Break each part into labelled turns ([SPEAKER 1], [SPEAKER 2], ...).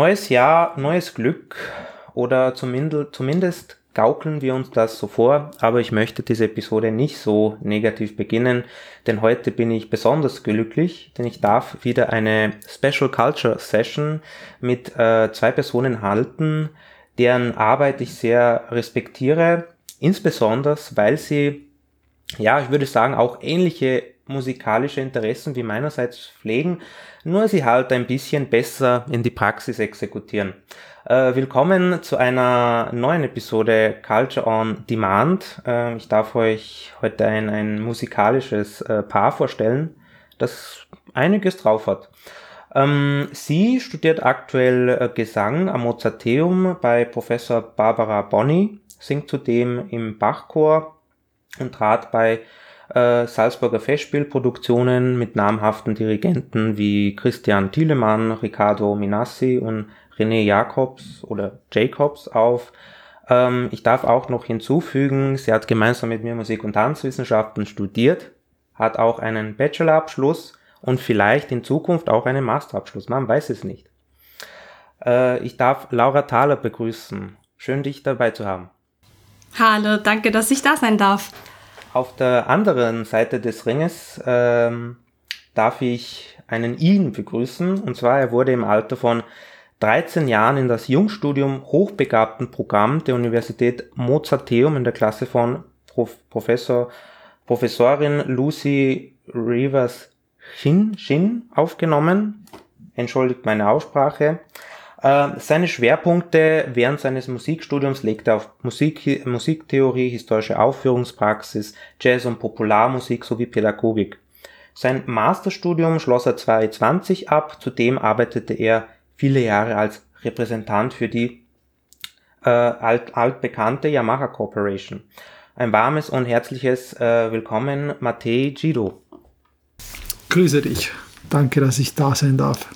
[SPEAKER 1] neues Jahr, neues Glück oder zumindest, zumindest gaukeln wir uns das so vor, aber ich möchte diese Episode nicht so negativ beginnen, denn heute bin ich besonders glücklich, denn ich darf wieder eine Special Culture Session mit äh, zwei Personen halten, deren Arbeit ich sehr respektiere, insbesondere weil sie, ja, ich würde sagen, auch ähnliche musikalische Interessen wie meinerseits pflegen, nur sie halt ein bisschen besser in die Praxis exekutieren. Äh, willkommen zu einer neuen Episode Culture on Demand. Äh, ich darf euch heute ein, ein musikalisches äh, Paar vorstellen, das einiges drauf hat. Ähm, sie studiert aktuell äh, Gesang am Mozarteum bei Professor Barbara Bonni, singt zudem im Bachchor und trat bei äh, Salzburger Festspielproduktionen mit namhaften Dirigenten wie Christian Thielemann, Riccardo Minassi und René Jacobs oder Jacobs auf. Ähm, ich darf auch noch hinzufügen, sie hat gemeinsam mit mir Musik- und Tanzwissenschaften studiert, hat auch einen Bachelorabschluss und vielleicht in Zukunft auch einen Masterabschluss. Man weiß es nicht. Äh, ich darf Laura Thaler begrüßen. Schön, dich dabei zu haben.
[SPEAKER 2] Hallo, danke, dass ich da sein darf.
[SPEAKER 1] Auf der anderen Seite des Ringes ähm, darf ich einen ihn begrüßen. Und zwar, er wurde im Alter von 13 Jahren in das Jungstudium Hochbegabten Programm der Universität Mozarteum in der Klasse von Prof Professor, Professorin Lucy Rivers Shin, Shin aufgenommen. Entschuldigt meine Aussprache. Äh, seine Schwerpunkte während seines Musikstudiums legte er auf Musik, Musiktheorie, historische Aufführungspraxis, Jazz und Popularmusik sowie Pädagogik. Sein Masterstudium schloss er 2020 ab, zudem arbeitete er viele Jahre als Repräsentant für die äh, alt, altbekannte Yamaha Corporation. Ein warmes und herzliches äh, Willkommen, Matej Gido.
[SPEAKER 3] Grüße dich. Danke, dass ich da sein darf.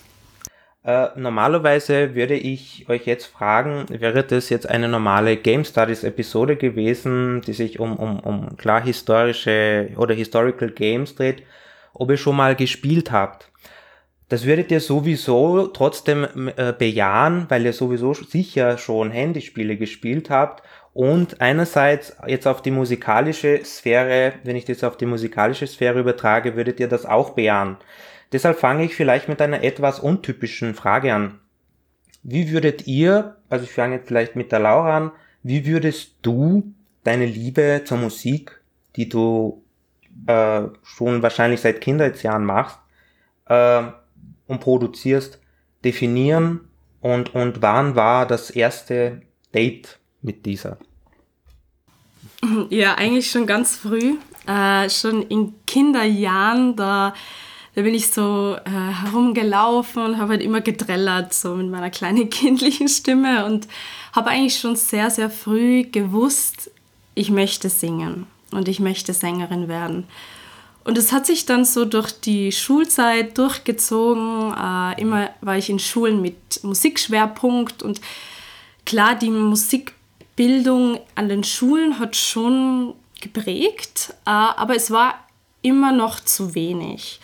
[SPEAKER 1] Äh, normalerweise würde ich euch jetzt fragen, wäre das jetzt eine normale Game Studies Episode gewesen, die sich um, um, um klar historische oder Historical Games dreht, ob ihr schon mal gespielt habt. Das würdet ihr sowieso trotzdem äh, bejahen, weil ihr sowieso sicher schon Handyspiele gespielt habt und einerseits jetzt auf die musikalische Sphäre, wenn ich das auf die musikalische Sphäre übertrage, würdet ihr das auch bejahen. Deshalb fange ich vielleicht mit einer etwas untypischen Frage an. Wie würdet ihr, also ich fange jetzt vielleicht mit der Laura an, wie würdest du deine Liebe zur Musik, die du äh, schon wahrscheinlich seit Kindheitsjahren machst äh, und produzierst, definieren und, und wann war das erste Date mit dieser?
[SPEAKER 2] Ja, eigentlich schon ganz früh, äh, schon in Kinderjahren, da da bin ich so äh, herumgelaufen und habe halt immer gedrellert, so mit meiner kleinen kindlichen Stimme und habe eigentlich schon sehr, sehr früh gewusst, ich möchte singen und ich möchte Sängerin werden. Und es hat sich dann so durch die Schulzeit durchgezogen. Äh, immer war ich in Schulen mit Musikschwerpunkt und klar, die Musikbildung an den Schulen hat schon geprägt, äh, aber es war immer noch zu wenig.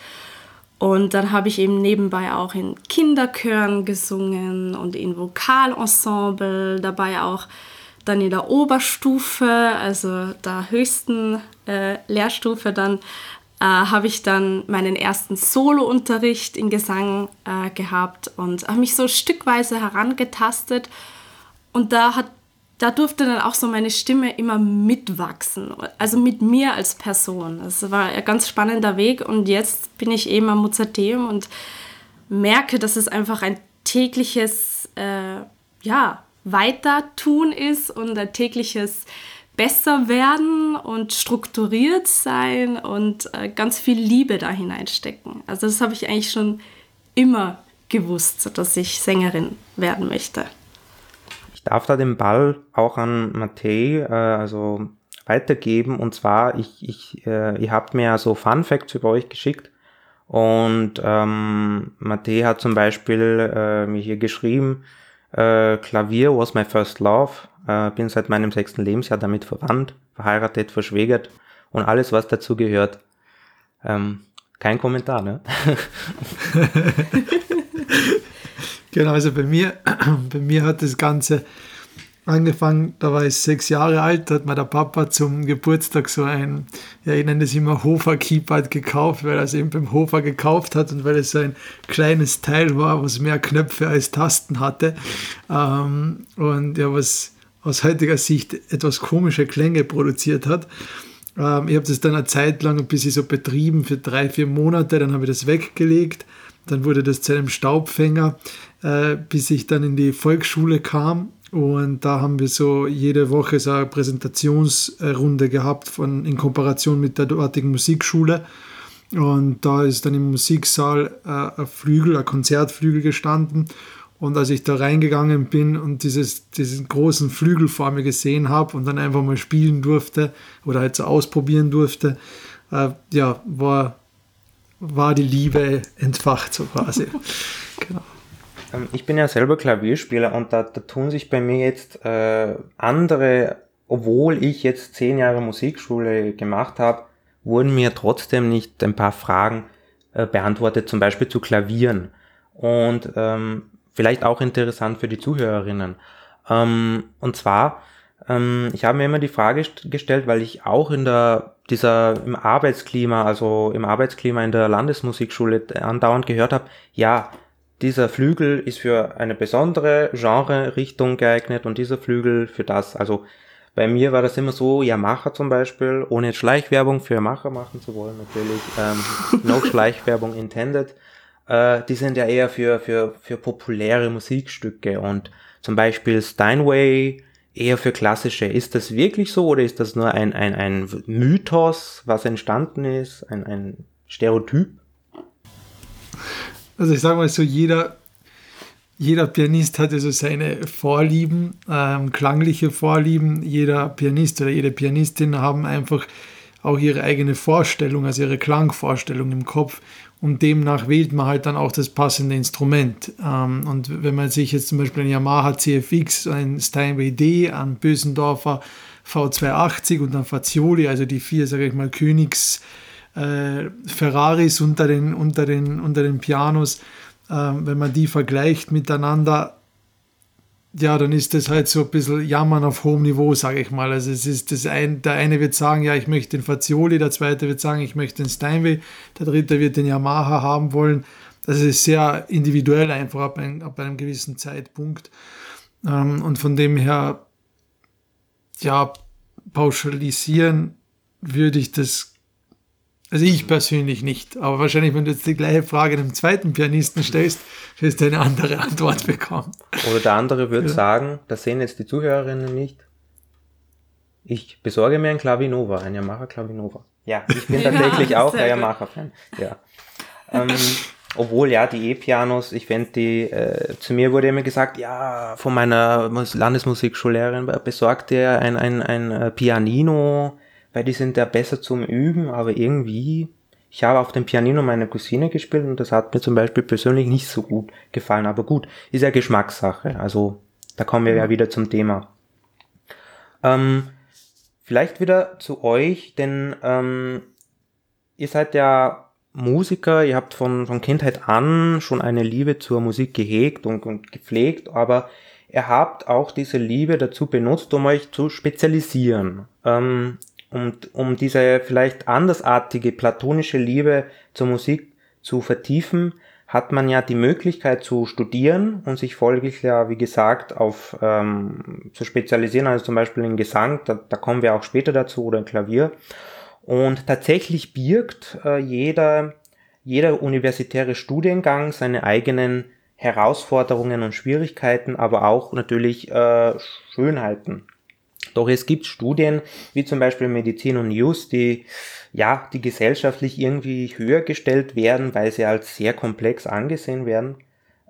[SPEAKER 2] Und dann habe ich eben nebenbei auch in Kinderchören gesungen und in Vokalensemble, dabei auch dann in der Oberstufe, also der höchsten äh, Lehrstufe, dann äh, habe ich dann meinen ersten Solounterricht in Gesang äh, gehabt und habe mich so stückweise herangetastet. Und da hat da durfte dann auch so meine Stimme immer mitwachsen, also mit mir als Person. Das war ein ganz spannender Weg und jetzt bin ich eben am Mozarteum und merke, dass es einfach ein tägliches äh, ja, Weitertun ist und ein tägliches besser werden und strukturiert sein und äh, ganz viel Liebe da hineinstecken. Also das habe ich eigentlich schon immer gewusst, dass ich Sängerin werden möchte.
[SPEAKER 1] Ich darf da den Ball auch an Matej, äh, also weitergeben. Und zwar, ich, ich, äh, ihr habt mir so Fun Facts über euch geschickt. Und ähm, Matej hat zum Beispiel äh, mir hier geschrieben, äh, Klavier was my first love. Äh, bin seit meinem sechsten Lebensjahr damit verwandt, verheiratet, verschwägert und alles, was dazu gehört. Ähm, kein Kommentar, ne?
[SPEAKER 3] Genau, also bei mir, bei mir hat das Ganze angefangen, da war ich sechs Jahre alt, da hat mir der Papa zum Geburtstag so ein, ja, ich nenne das immer Hofer Keypad gekauft, weil er es eben beim Hofer gekauft hat und weil es so ein kleines Teil war, was mehr Knöpfe als Tasten hatte. Ähm, und ja, was aus heutiger Sicht etwas komische Klänge produziert hat. Ähm, ich habe das dann eine Zeit lang ein bisschen so betrieben für drei, vier Monate, dann habe ich das weggelegt. Dann wurde das zu einem Staubfänger, äh, bis ich dann in die Volksschule kam und da haben wir so jede Woche so eine Präsentationsrunde gehabt von, in Kooperation mit der dortigen Musikschule. Und da ist dann im Musiksaal äh, ein Flügel, ein Konzertflügel gestanden. Und als ich da reingegangen bin und dieses, diesen großen Flügel vor mir gesehen habe und dann einfach mal spielen durfte oder halt so ausprobieren durfte, äh, ja, war, war die Liebe entfacht so quasi. genau.
[SPEAKER 1] Ähm, ich bin ja selber Klavierspieler und da, da tun sich bei mir jetzt äh, andere, obwohl ich jetzt zehn Jahre Musikschule gemacht habe, wurden mir trotzdem nicht ein paar Fragen äh, beantwortet, zum Beispiel zu Klavieren. Und ähm, vielleicht auch interessant für die Zuhörerinnen. Ähm, und zwar, ähm, ich habe mir immer die Frage gestellt, weil ich auch in der dieser im Arbeitsklima, also im Arbeitsklima in der Landesmusikschule andauernd gehört habe, ja, dieser Flügel ist für eine besondere Genre-Richtung geeignet und dieser Flügel für das. Also bei mir war das immer so, Yamaha zum Beispiel, ohne Schleichwerbung für Yamaha machen zu wollen, natürlich, ähm, no Schleichwerbung intended. Äh, die sind ja eher für, für, für populäre Musikstücke und zum Beispiel Steinway eher für klassische. Ist das wirklich so oder ist das nur ein, ein, ein Mythos, was entstanden ist, ein, ein Stereotyp?
[SPEAKER 3] Also ich sage mal so, jeder, jeder Pianist hat so seine Vorlieben, ähm, klangliche Vorlieben. Jeder Pianist oder jede Pianistin haben einfach auch ihre eigene Vorstellung, also ihre Klangvorstellung im Kopf. Und demnach wählt man halt dann auch das passende Instrument. Ähm, und wenn man sich jetzt zum Beispiel ein Yamaha CFX, ein Steinway D, ein Bösendorfer V280 und ein Fazioli, also die vier, sage ich mal, Königs- äh, Ferraris unter den, unter den, unter den Pianos, äh, wenn man die vergleicht miteinander, ja, dann ist das halt so ein bisschen Jammern auf hohem Niveau, sage ich mal. Also es ist das ein, der eine wird sagen, ja, ich möchte den Fazioli, der zweite wird sagen, ich möchte den Steinway, der dritte wird den Yamaha haben wollen. Das ist sehr individuell einfach ab, ein, ab einem gewissen Zeitpunkt. Ähm, und von dem her, ja, pauschalisieren würde ich das also ich persönlich nicht. Aber wahrscheinlich, wenn du jetzt die gleiche Frage einem zweiten Pianisten stellst, wirst du eine andere Antwort bekommen.
[SPEAKER 1] Oder der andere würde ja. sagen, das sehen jetzt die Zuhörerinnen nicht. Ich besorge mir ein Clavinova, ein Yamaha Clavinova. Ja, ich bin tatsächlich ja, auch ein Yamaha-Fan. Ja. Ähm, obwohl, ja, die E-Pianos, ich fände die, äh, zu mir wurde immer gesagt, ja, von meiner Landesmusikschullehrerin besorgt ihr ein, ein, ein äh, Pianino, weil die sind ja besser zum Üben, aber irgendwie, ich habe auf dem Pianino meine Cousine gespielt und das hat mir zum Beispiel persönlich nicht so gut gefallen, aber gut, ist ja Geschmackssache, also da kommen wir ja wieder zum Thema. Ähm, vielleicht wieder zu euch, denn ähm, ihr seid ja Musiker, ihr habt von, von Kindheit an schon eine Liebe zur Musik gehegt und, und gepflegt, aber ihr habt auch diese Liebe dazu benutzt, um euch zu spezialisieren. Ähm, und um diese vielleicht andersartige platonische Liebe zur Musik zu vertiefen, hat man ja die Möglichkeit zu studieren und sich folglich ja, wie gesagt, auf ähm, zu spezialisieren, also zum Beispiel in Gesang, da, da kommen wir auch später dazu, oder in Klavier. Und tatsächlich birgt äh, jeder, jeder universitäre Studiengang seine eigenen Herausforderungen und Schwierigkeiten, aber auch natürlich äh, Schönheiten. Doch es gibt Studien, wie zum Beispiel Medizin und News, die ja, die gesellschaftlich irgendwie höher gestellt werden, weil sie als sehr komplex angesehen werden.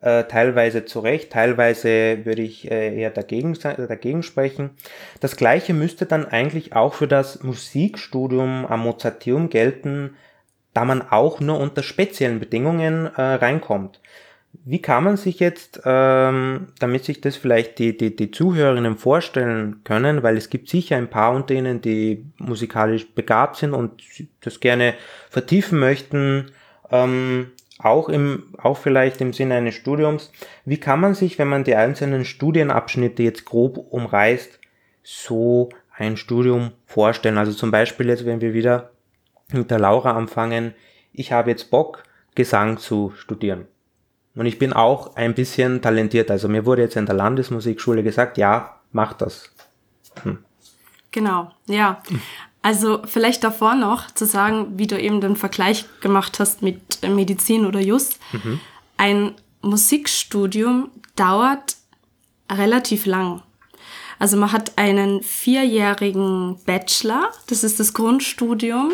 [SPEAKER 1] Äh, teilweise zu Recht, teilweise würde ich äh, eher dagegen, dagegen sprechen. Das gleiche müsste dann eigentlich auch für das Musikstudium am Mozarteum gelten, da man auch nur unter speziellen Bedingungen äh, reinkommt. Wie kann man sich jetzt, ähm, damit sich das vielleicht die, die, die Zuhörerinnen vorstellen können, weil es gibt sicher ein paar unter ihnen, die musikalisch begabt sind und das gerne vertiefen möchten, ähm, auch im, auch vielleicht im Sinne eines Studiums, wie kann man sich, wenn man die einzelnen Studienabschnitte jetzt grob umreißt, so ein Studium vorstellen? Also zum Beispiel jetzt, wenn wir wieder mit der Laura anfangen, ich habe jetzt Bock, Gesang zu studieren. Und ich bin auch ein bisschen talentiert. Also mir wurde jetzt in der Landesmusikschule gesagt, ja, mach das.
[SPEAKER 2] Hm. Genau, ja. Also vielleicht davor noch zu sagen, wie du eben den Vergleich gemacht hast mit Medizin oder Just. Mhm. Ein Musikstudium dauert relativ lang. Also man hat einen vierjährigen Bachelor, das ist das Grundstudium.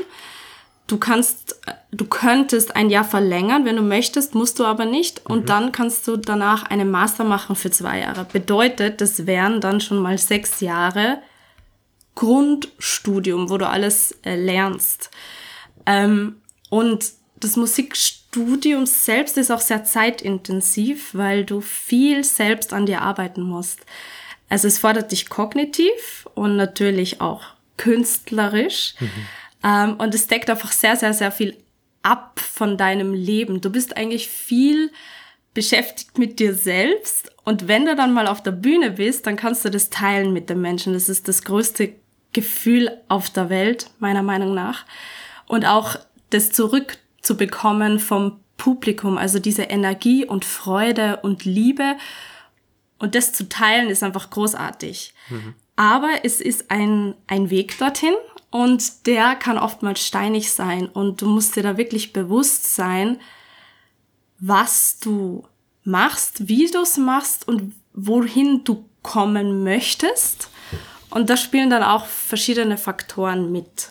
[SPEAKER 2] Du kannst, du könntest ein Jahr verlängern, wenn du möchtest, musst du aber nicht. Und mhm. dann kannst du danach einen Master machen für zwei Jahre. Bedeutet, das wären dann schon mal sechs Jahre Grundstudium, wo du alles äh, lernst. Ähm, und das Musikstudium selbst ist auch sehr zeitintensiv, weil du viel selbst an dir arbeiten musst. Also es fordert dich kognitiv und natürlich auch künstlerisch. Mhm. Ähm, und es deckt einfach sehr, sehr, sehr viel ab von deinem Leben. Du bist eigentlich viel beschäftigt mit dir selbst. Und wenn du dann mal auf der Bühne bist, dann kannst du das teilen mit den Menschen. Das ist das größte Gefühl auf der Welt, meiner Meinung nach. Und auch das zurückzubekommen vom Publikum, also diese Energie und Freude und Liebe. Und das zu teilen ist einfach großartig. Mhm. Aber es ist ein, ein Weg dorthin und der kann oftmals steinig sein und du musst dir da wirklich bewusst sein, was du machst, wie du es machst und wohin du kommen möchtest. Und da spielen dann auch verschiedene Faktoren mit.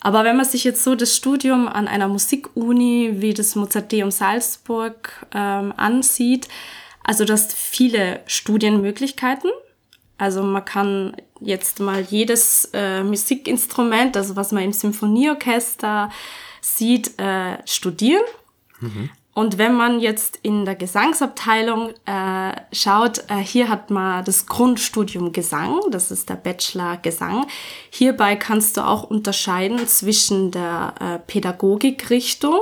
[SPEAKER 2] Aber wenn man sich jetzt so das Studium an einer Musikuni wie das Mozarteum Salzburg ähm, ansieht, also das viele Studienmöglichkeiten. Also man kann jetzt mal jedes äh, Musikinstrument, also was man im Symphonieorchester sieht, äh, studieren. Mhm. Und wenn man jetzt in der Gesangsabteilung äh, schaut, äh, hier hat man das Grundstudium Gesang, das ist der Bachelor Gesang. Hierbei kannst du auch unterscheiden zwischen der äh, Pädagogikrichtung,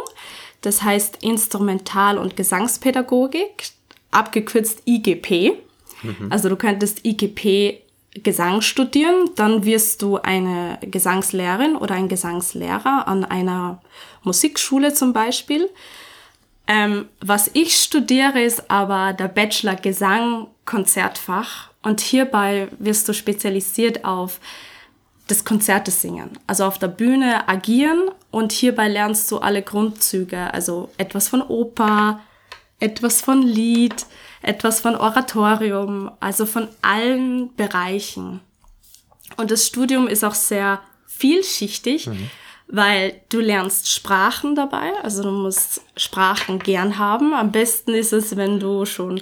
[SPEAKER 2] das heißt Instrumental- und Gesangspädagogik, abgekürzt IGP. Mhm. Also du könntest IGP Gesang studieren, dann wirst du eine Gesangslehrerin oder ein Gesangslehrer an einer Musikschule zum Beispiel. Ähm, was ich studiere, ist aber der Bachelor Gesang Konzertfach und hierbei wirst du spezialisiert auf das Konzerte singen, also auf der Bühne agieren und hierbei lernst du alle Grundzüge, also etwas von Oper, etwas von Lied, etwas von Oratorium, also von allen Bereichen. Und das Studium ist auch sehr vielschichtig. Mhm weil du lernst Sprachen dabei, also du musst Sprachen gern haben. Am besten ist es, wenn du schon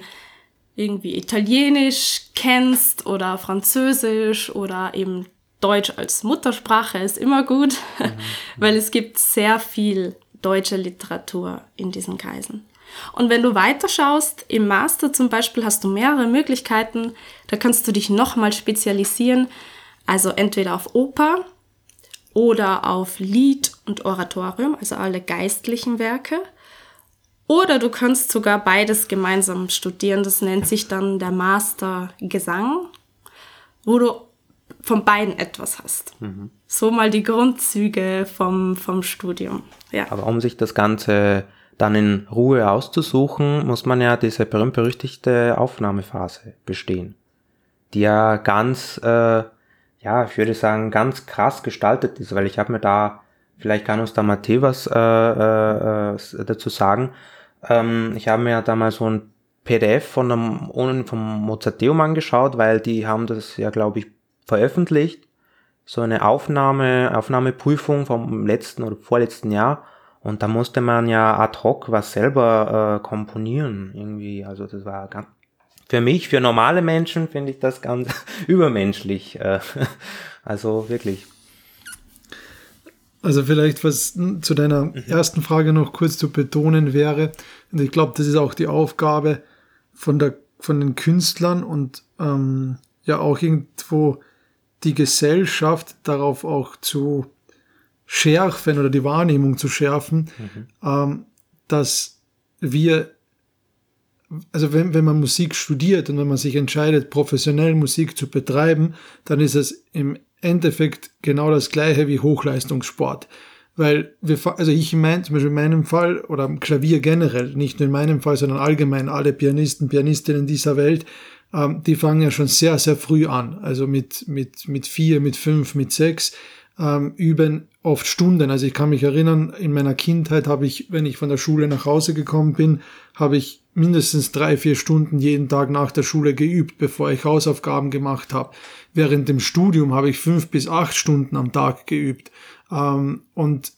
[SPEAKER 2] irgendwie Italienisch kennst oder Französisch oder eben Deutsch als Muttersprache ist immer gut, mhm. weil es gibt sehr viel deutsche Literatur in diesen Kreisen. Und wenn du weiterschaust, im Master zum Beispiel hast du mehrere Möglichkeiten. Da kannst du dich nochmal spezialisieren. Also entweder auf Oper, oder auf Lied und Oratorium, also alle geistlichen Werke. Oder du kannst sogar beides gemeinsam studieren. Das nennt sich dann der Master Gesang, wo du von beiden etwas hast. Mhm. So mal die Grundzüge vom, vom Studium.
[SPEAKER 1] Ja. Aber um sich das Ganze dann in Ruhe auszusuchen, muss man ja diese berühmt-berüchtigte Aufnahmephase bestehen, die ja ganz äh, ja, ich würde sagen, ganz krass gestaltet ist, weil ich habe mir da, vielleicht kann uns da Matthä was äh, äh, äh, dazu sagen. Ähm, ich habe mir ja da mal so ein PDF von einem, vom Mozarteum angeschaut, weil die haben das ja, glaube ich, veröffentlicht. So eine Aufnahme, Aufnahmeprüfung vom letzten oder vorletzten Jahr. Und da musste man ja ad hoc was selber äh, komponieren, irgendwie. Also das war ganz, für mich, für normale Menschen finde ich das ganz übermenschlich. Äh, also wirklich.
[SPEAKER 3] Also vielleicht was zu deiner mhm. ersten Frage noch kurz zu betonen wäre, und ich glaube, das ist auch die Aufgabe von, der, von den Künstlern und ähm, ja auch irgendwo die Gesellschaft darauf auch zu schärfen oder die Wahrnehmung zu schärfen, mhm. ähm, dass wir, also wenn, wenn man Musik studiert und wenn man sich entscheidet, professionell Musik zu betreiben, dann ist es im Endeffekt genau das gleiche wie Hochleistungssport. Weil wir, also ich meine, zum Beispiel in meinem Fall oder Klavier generell, nicht nur in meinem Fall, sondern allgemein alle Pianisten, Pianistinnen dieser Welt, ähm, die fangen ja schon sehr, sehr früh an. Also mit, mit, mit vier, mit fünf, mit sechs, ähm, üben oft Stunden. Also ich kann mich erinnern, in meiner Kindheit habe ich, wenn ich von der Schule nach Hause gekommen bin, habe ich mindestens drei, vier Stunden jeden Tag nach der Schule geübt, bevor ich Hausaufgaben gemacht habe. Während dem Studium habe ich fünf bis acht Stunden am Tag geübt. Ähm, und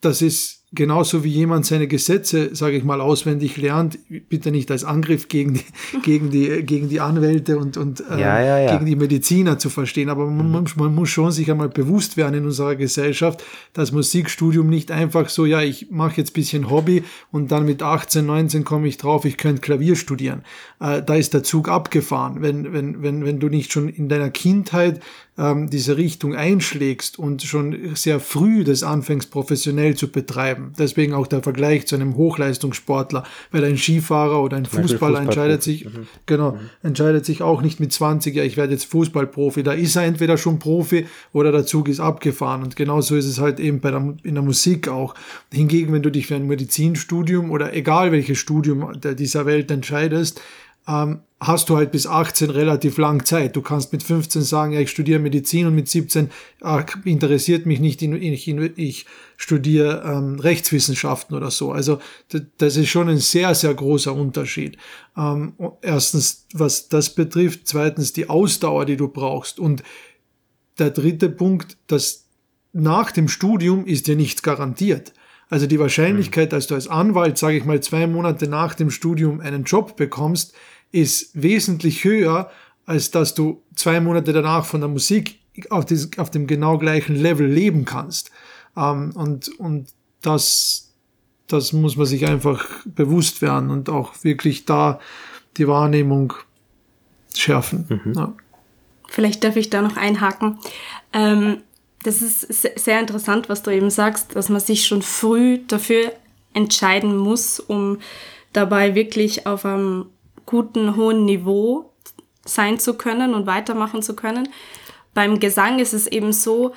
[SPEAKER 3] das ist genauso wie jemand seine Gesetze, sage ich mal, auswendig lernt, bitte nicht als Angriff gegen die, gegen die, gegen die Anwälte und, und äh, ja, ja, ja. gegen die Mediziner zu verstehen. Aber man, man, man, muss schon sich einmal bewusst werden in unserer Gesellschaft, dass Musikstudium nicht einfach so, ja, ich mache jetzt bisschen Hobby und dann mit 18, 19 komme ich drauf, ich könnte Klavier studieren. Äh, da ist der Zug abgefahren. Wenn, wenn, wenn, wenn du nicht schon in deiner Kindheit ähm, diese Richtung einschlägst und schon sehr früh das anfängst professionell zu betreiben. Deswegen auch der Vergleich zu einem Hochleistungssportler, weil ein Skifahrer oder ein Fußballer entscheidet sich, mhm. genau, mhm. entscheidet sich auch nicht mit 20, ja, ich werde jetzt Fußballprofi. Da ist er entweder schon Profi oder der Zug ist abgefahren. Und genauso ist es halt eben bei der, in der Musik auch. Hingegen, wenn du dich für ein Medizinstudium oder egal welches Studium dieser Welt entscheidest, ähm, hast du halt bis 18 relativ lang Zeit. Du kannst mit 15 sagen, ja, ich studiere Medizin und mit 17 ach, interessiert mich nicht, ich, ich, studiere ähm, Rechtswissenschaften oder so. Also das ist schon ein sehr, sehr großer Unterschied. Ähm, erstens, was das betrifft. Zweitens, die Ausdauer, die du brauchst. Und der dritte Punkt, dass nach dem Studium ist dir nichts garantiert. Also die Wahrscheinlichkeit, dass du als Anwalt, sage ich mal, zwei Monate nach dem Studium einen Job bekommst, ist wesentlich höher, als dass du zwei Monate danach von der Musik auf, dieses, auf dem genau gleichen Level leben kannst. Ähm, und, und das, das muss man sich einfach bewusst werden und auch wirklich da die Wahrnehmung schärfen. Mhm. Ja.
[SPEAKER 2] Vielleicht darf ich da noch einhaken. Ähm, das ist sehr interessant, was du eben sagst, dass man sich schon früh dafür entscheiden muss, um dabei wirklich auf einem guten, hohen Niveau sein zu können und weitermachen zu können. Beim Gesang ist es eben so,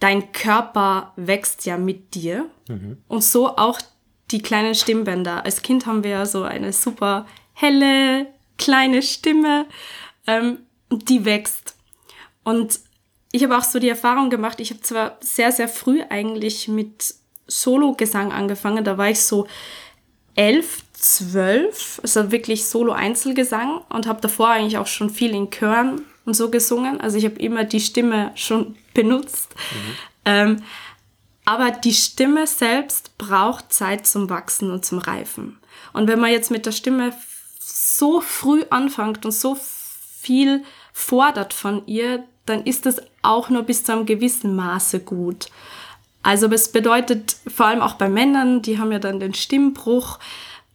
[SPEAKER 2] dein Körper wächst ja mit dir mhm. und so auch die kleinen Stimmbänder. Als Kind haben wir ja so eine super helle, kleine Stimme, ähm, die wächst. Und ich habe auch so die Erfahrung gemacht, ich habe zwar sehr, sehr früh eigentlich mit Solo-Gesang angefangen, da war ich so elf, zwölf, also wirklich Solo-Einzelgesang und habe davor eigentlich auch schon viel in Chören und so gesungen. Also ich habe immer die Stimme schon benutzt. Mhm. Ähm, aber die Stimme selbst braucht Zeit zum Wachsen und zum Reifen. Und wenn man jetzt mit der Stimme so früh anfängt und so viel fordert von ihr, dann ist das auch nur bis zu einem gewissen Maße gut. Also es bedeutet vor allem auch bei Männern, die haben ja dann den Stimmbruch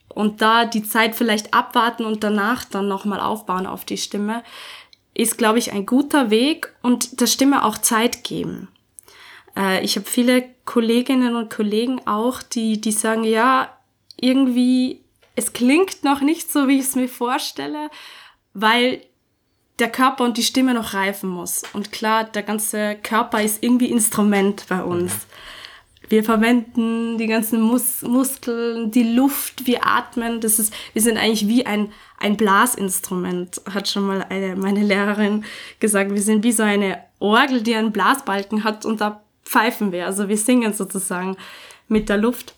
[SPEAKER 2] und da die Zeit vielleicht abwarten und danach dann nochmal aufbauen auf die Stimme, ist, glaube ich, ein guter Weg und der Stimme auch Zeit geben. Äh, ich habe viele Kolleginnen und Kollegen auch, die, die sagen, ja, irgendwie, es klingt noch nicht so, wie ich es mir vorstelle, weil der Körper und die Stimme noch reifen muss. Und klar, der ganze Körper ist irgendwie Instrument bei uns. Mhm. Wir verwenden die ganzen Mus Muskeln, die Luft, wir atmen. Das ist, wir sind eigentlich wie ein, ein Blasinstrument, hat schon mal eine, meine Lehrerin gesagt. Wir sind wie so eine Orgel, die einen Blasbalken hat und da pfeifen wir. Also wir singen sozusagen mit der Luft.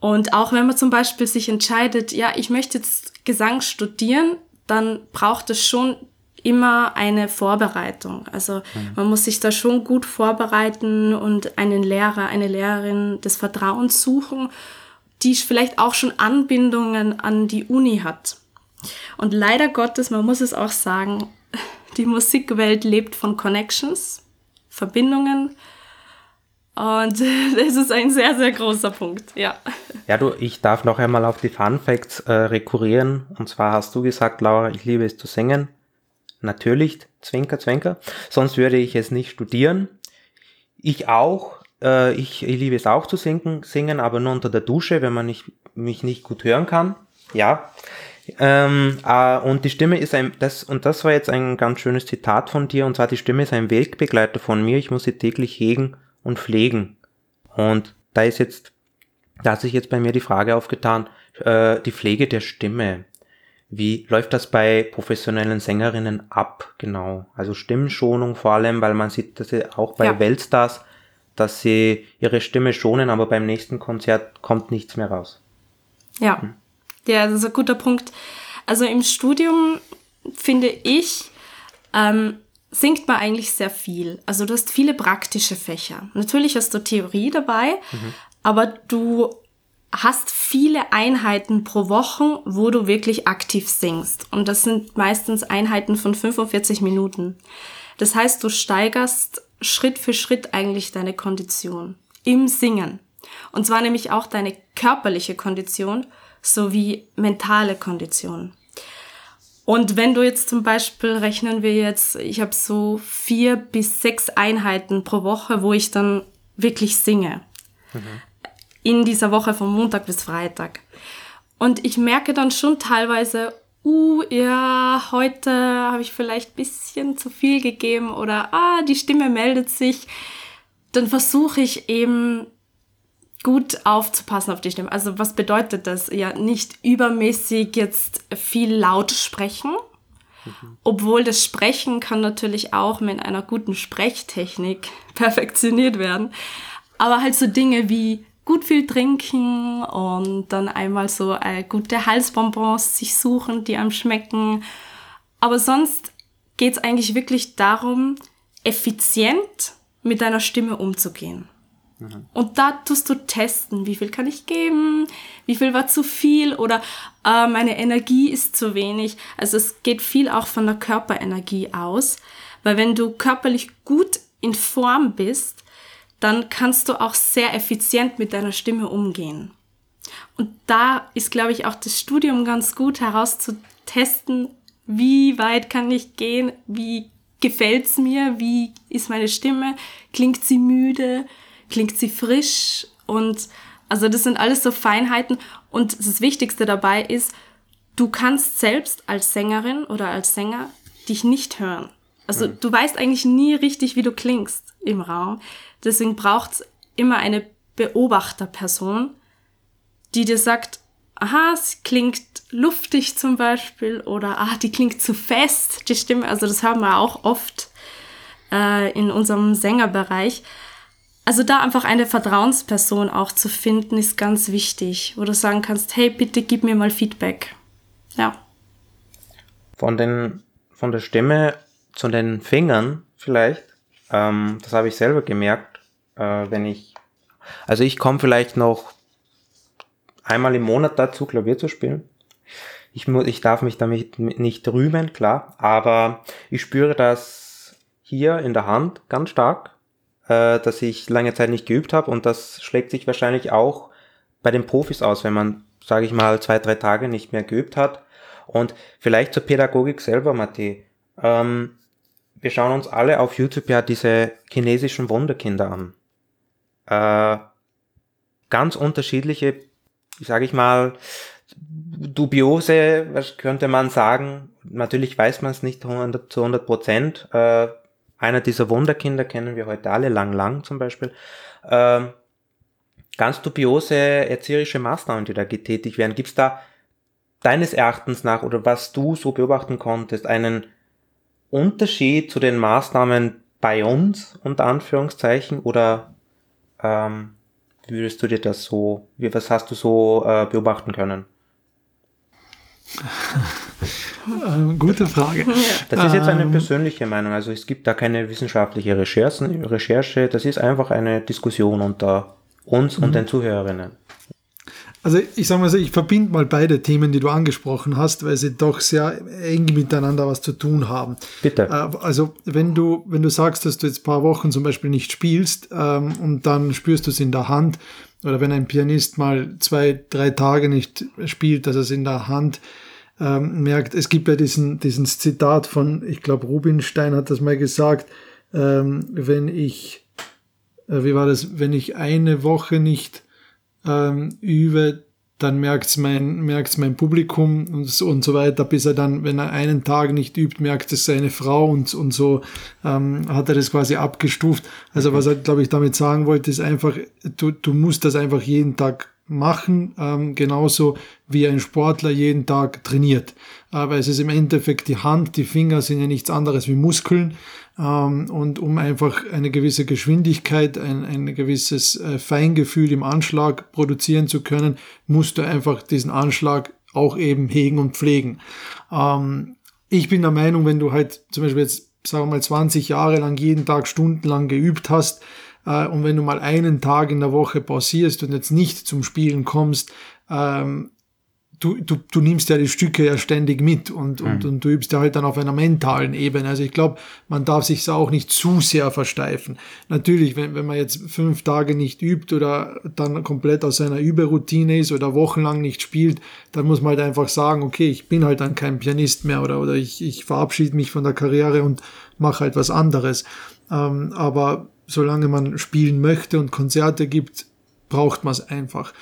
[SPEAKER 2] Und auch wenn man zum Beispiel sich entscheidet, ja, ich möchte jetzt Gesang studieren, dann braucht es schon immer eine Vorbereitung. Also mhm. man muss sich da schon gut vorbereiten und einen Lehrer, eine Lehrerin des Vertrauens suchen, die vielleicht auch schon Anbindungen an die Uni hat. Und leider Gottes, man muss es auch sagen, die Musikwelt lebt von Connections, Verbindungen. Und das ist ein sehr, sehr großer Punkt, ja.
[SPEAKER 1] Ja, du, ich darf noch einmal auf die Fun Facts äh, rekurrieren. Und zwar hast du gesagt, Laura, ich liebe es zu singen. Natürlich, Zwinker, Zwinker. Sonst würde ich es nicht studieren. Ich auch, Äh, ich, ich liebe es auch zu singen, singen, aber nur unter der Dusche, wenn man nicht, mich nicht gut hören kann. Ja. Ähm, äh, und die Stimme ist ein, das, und das war jetzt ein ganz schönes Zitat von dir, und zwar die Stimme ist ein Wegbegleiter von mir, ich muss sie täglich hegen und pflegen. Und da ist jetzt, da hat sich jetzt bei mir die Frage aufgetan, äh, die Pflege der Stimme. Wie läuft das bei professionellen Sängerinnen ab, genau? Also Stimmschonung vor allem, weil man sieht das ja auch bei ja. Weltstars, dass sie ihre Stimme schonen, aber beim nächsten Konzert kommt nichts mehr raus.
[SPEAKER 2] Ja, hm. ja, das ist ein guter Punkt. Also im Studium finde ich, ähm, singt man eigentlich sehr viel. Also du hast viele praktische Fächer. Natürlich hast du Theorie dabei, mhm. aber du hast viele Einheiten pro Woche, wo du wirklich aktiv singst. Und das sind meistens Einheiten von 45 Minuten. Das heißt, du steigerst Schritt für Schritt eigentlich deine Kondition im Singen. Und zwar nämlich auch deine körperliche Kondition sowie mentale Kondition. Und wenn du jetzt zum Beispiel rechnen wir jetzt, ich habe so vier bis sechs Einheiten pro Woche, wo ich dann wirklich singe. Mhm in dieser Woche von Montag bis Freitag. Und ich merke dann schon teilweise, uh, ja, heute habe ich vielleicht bisschen zu viel gegeben oder ah, die Stimme meldet sich. Dann versuche ich eben gut aufzupassen auf die Stimme. Also was bedeutet das? Ja, nicht übermäßig jetzt viel laut sprechen. Obwohl das Sprechen kann natürlich auch mit einer guten Sprechtechnik perfektioniert werden. Aber halt so Dinge wie gut viel trinken und dann einmal so äh, gute Halsbonbons sich suchen, die einem schmecken. Aber sonst geht es eigentlich wirklich darum, effizient mit deiner Stimme umzugehen. Mhm. Und da tust du testen, wie viel kann ich geben, wie viel war zu viel oder äh, meine Energie ist zu wenig. Also es geht viel auch von der Körperenergie aus, weil wenn du körperlich gut in Form bist, dann kannst du auch sehr effizient mit deiner Stimme umgehen. Und da ist, glaube ich, auch das Studium ganz gut herauszutesten, wie weit kann ich gehen, wie gefällt's mir, wie ist meine Stimme, klingt sie müde, klingt sie frisch und also das sind alles so Feinheiten und das Wichtigste dabei ist, du kannst selbst als Sängerin oder als Sänger dich nicht hören. Also mhm. du weißt eigentlich nie richtig, wie du klingst im Raum. Deswegen braucht es immer eine Beobachterperson, die dir sagt, aha, es klingt luftig zum Beispiel oder ah, die klingt zu fest, die Stimme. Also das haben wir auch oft äh, in unserem Sängerbereich. Also da einfach eine Vertrauensperson auch zu finden, ist ganz wichtig, wo du sagen kannst, hey, bitte gib mir mal Feedback. Ja.
[SPEAKER 1] Von den, von der Stimme zu den Fingern vielleicht ähm, das habe ich selber gemerkt, äh, wenn ich, also ich komme vielleicht noch einmal im Monat dazu, Klavier zu spielen. Ich, muss, ich darf mich damit nicht rühmen, klar, aber ich spüre das hier in der Hand ganz stark, äh, dass ich lange Zeit nicht geübt habe und das schlägt sich wahrscheinlich auch bei den Profis aus, wenn man, sage ich mal, zwei, drei Tage nicht mehr geübt hat. Und vielleicht zur Pädagogik selber, Matti. Ähm, wir schauen uns alle auf YouTube ja diese chinesischen Wunderkinder an. Äh, ganz unterschiedliche, sage ich mal, dubiose, was könnte man sagen. Natürlich weiß man es nicht zu 100 Prozent. Äh, einer dieser Wunderkinder kennen wir heute alle, Lang Lang zum Beispiel. Äh, ganz dubiose erzieherische Maßnahmen, die da getätigt werden. Gibt es da deines Erachtens nach oder was du so beobachten konntest, einen Unterschied zu den Maßnahmen bei uns, unter Anführungszeichen, oder ähm, würdest du dir das so, wie, was hast du so äh, beobachten können?
[SPEAKER 3] Gute Frage.
[SPEAKER 1] Das ist jetzt eine ähm, persönliche Meinung. Also es gibt da keine wissenschaftliche Recherche. Recherche. Das ist einfach eine Diskussion unter uns und mhm. den Zuhörerinnen.
[SPEAKER 3] Also ich sage mal so, ich verbinde mal beide Themen, die du angesprochen hast, weil sie doch sehr eng miteinander was zu tun haben.
[SPEAKER 1] Bitte.
[SPEAKER 3] Äh, also wenn du, wenn du sagst, dass du jetzt ein paar Wochen zum Beispiel nicht spielst ähm, und dann spürst du es in der Hand, oder wenn ein Pianist mal zwei, drei Tage nicht spielt, dass er es in der Hand ähm, merkt, es gibt ja diesen, diesen Zitat von, ich glaube, Rubinstein hat das mal gesagt, ähm, wenn ich äh, wie war das, wenn ich eine Woche nicht ähm, übe, dann merkt's mein, merkt's mein Publikum und so, und so weiter, bis er dann, wenn er einen Tag nicht übt, merkt es seine Frau und, und so ähm, hat er das quasi abgestuft. Also was er, glaube ich, damit sagen wollte, ist einfach, du, du musst das einfach jeden Tag machen, ähm, genauso wie ein Sportler jeden Tag trainiert. Aber es ist im Endeffekt die Hand, die Finger sind ja nichts anderes wie Muskeln. Ähm, und um einfach eine gewisse Geschwindigkeit, ein, ein gewisses äh, Feingefühl im Anschlag produzieren zu können, musst du einfach diesen Anschlag auch eben hegen und pflegen. Ähm, ich bin der Meinung, wenn du halt zum Beispiel jetzt, sagen wir mal, 20 Jahre lang jeden Tag stundenlang geübt hast, äh, und wenn du mal einen Tag in der Woche pausierst und jetzt nicht zum Spielen kommst, ähm, du, du, du nimmst ja die Stücke ja ständig mit und, und, mhm. und du übst ja halt dann auf einer mentalen Ebene. Also ich glaube, man darf sich auch nicht zu sehr versteifen. Natürlich, wenn, wenn man jetzt fünf Tage nicht übt oder dann komplett aus seiner Überroutine ist oder wochenlang nicht spielt, dann muss man halt einfach sagen, okay, ich bin halt dann kein Pianist mehr oder, oder ich, ich verabschiede mich von der Karriere und mache halt was anderes. Ähm, aber solange man spielen möchte und Konzerte gibt, braucht man es einfach.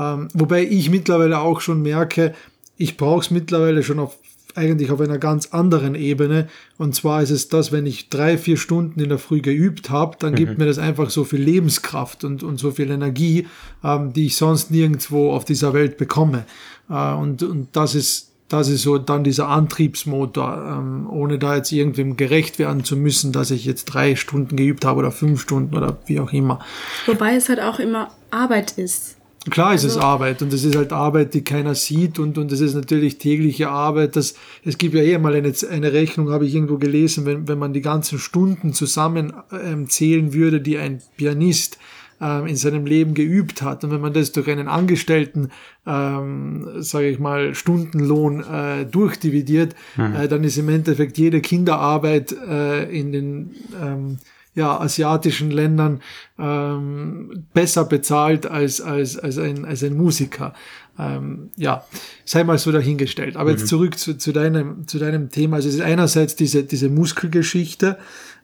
[SPEAKER 3] Ähm, wobei ich mittlerweile auch schon merke, ich brauche es mittlerweile schon auf eigentlich auf einer ganz anderen Ebene. Und zwar ist es das, wenn ich drei, vier Stunden in der Früh geübt habe, dann mhm. gibt mir das einfach so viel Lebenskraft und, und so viel Energie, ähm, die ich sonst nirgendwo auf dieser Welt bekomme. Äh, und, und das ist das ist so dann dieser Antriebsmotor, ähm, ohne da jetzt irgendwem gerecht werden zu müssen, dass ich jetzt drei Stunden geübt habe oder fünf Stunden oder wie auch immer.
[SPEAKER 2] Wobei es halt auch immer Arbeit ist.
[SPEAKER 3] Klar ist also, es Arbeit und es ist halt Arbeit, die keiner sieht und, und es ist natürlich tägliche Arbeit. Das, es gibt ja eh mal eine, eine Rechnung, habe ich irgendwo gelesen, wenn, wenn man die ganzen Stunden zusammen ähm, zählen würde, die ein Pianist ähm, in seinem Leben geübt hat. Und wenn man das durch einen Angestellten, ähm, sage ich mal, Stundenlohn äh, durchdividiert, mhm. äh, dann ist im Endeffekt jede Kinderarbeit äh, in den ähm, ja, asiatischen Ländern ähm, besser bezahlt als, als, als, ein, als ein Musiker. Ähm, ja, sei mal so dahingestellt. Aber mhm. jetzt zurück zu, zu, deinem, zu deinem Thema. Also es ist einerseits diese, diese Muskelgeschichte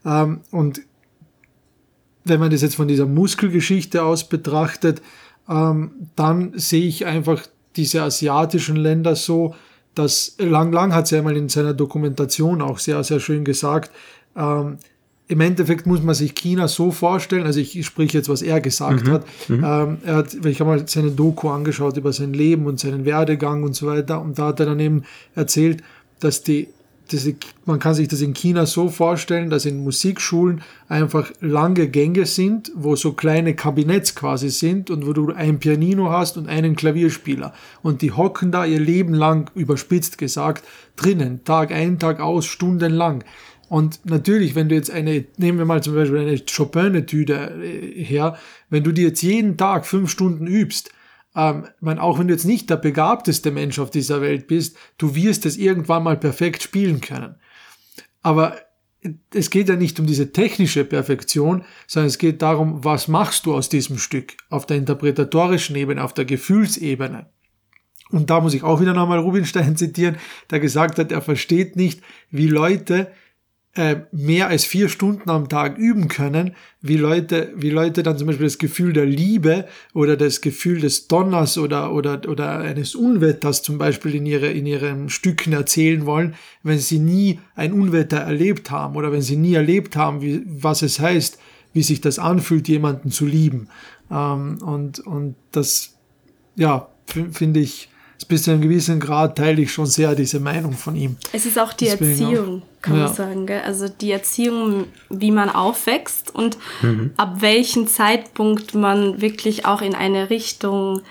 [SPEAKER 3] ähm, und wenn man das jetzt von dieser Muskelgeschichte aus betrachtet, ähm, dann sehe ich einfach diese asiatischen Länder so, dass Lang Lang hat es ja einmal in seiner Dokumentation auch sehr, sehr schön gesagt, ähm, im Endeffekt muss man sich China so vorstellen, also ich, spreche jetzt, was er gesagt mhm. hat. Mhm. Ähm, er hat, ich habe mal seine Doku angeschaut über sein Leben und seinen Werdegang und so weiter. Und da hat er dann eben erzählt, dass die das, man kann sich das in China so vorstellen, dass in Musikschulen einfach lange Gänge sind, wo so kleine Kabinetts quasi sind und wo du ein Pianino hast und einen Klavierspieler. Und die hocken da ihr Leben lang, überspitzt gesagt, drinnen, Tag ein, Tag aus, stundenlang. Und natürlich, wenn du jetzt eine, nehmen wir mal zum Beispiel eine Chopin-Etüde äh, her, wenn du die jetzt jeden Tag fünf Stunden übst, ähm, man, auch wenn du jetzt nicht der begabteste Mensch auf dieser Welt bist, du wirst es irgendwann mal perfekt spielen können. Aber es geht ja nicht um diese technische Perfektion, sondern es geht darum, was machst du aus diesem Stück auf der interpretatorischen Ebene, auf der Gefühlsebene. Und da muss ich auch wieder nochmal Rubinstein zitieren, der gesagt hat, er versteht nicht, wie Leute äh, mehr als vier Stunden am Tag üben können, wie Leute, wie Leute dann zum Beispiel das Gefühl der Liebe oder das Gefühl des Donners oder, oder, oder eines Unwetters zum Beispiel in, ihre, in ihren Stücken erzählen wollen, wenn sie nie ein Unwetter erlebt haben oder wenn sie nie erlebt haben, wie, was es heißt, wie sich das anfühlt, jemanden zu lieben. Ähm, und, und das, ja, finde ich, bis zu einem gewissen Grad teile ich schon sehr diese Meinung von ihm.
[SPEAKER 2] Es ist auch die Deswegen Erziehung, auch, kann ja. man sagen. Gell? Also die Erziehung, wie man aufwächst und mhm. ab welchem Zeitpunkt man wirklich auch in eine Richtung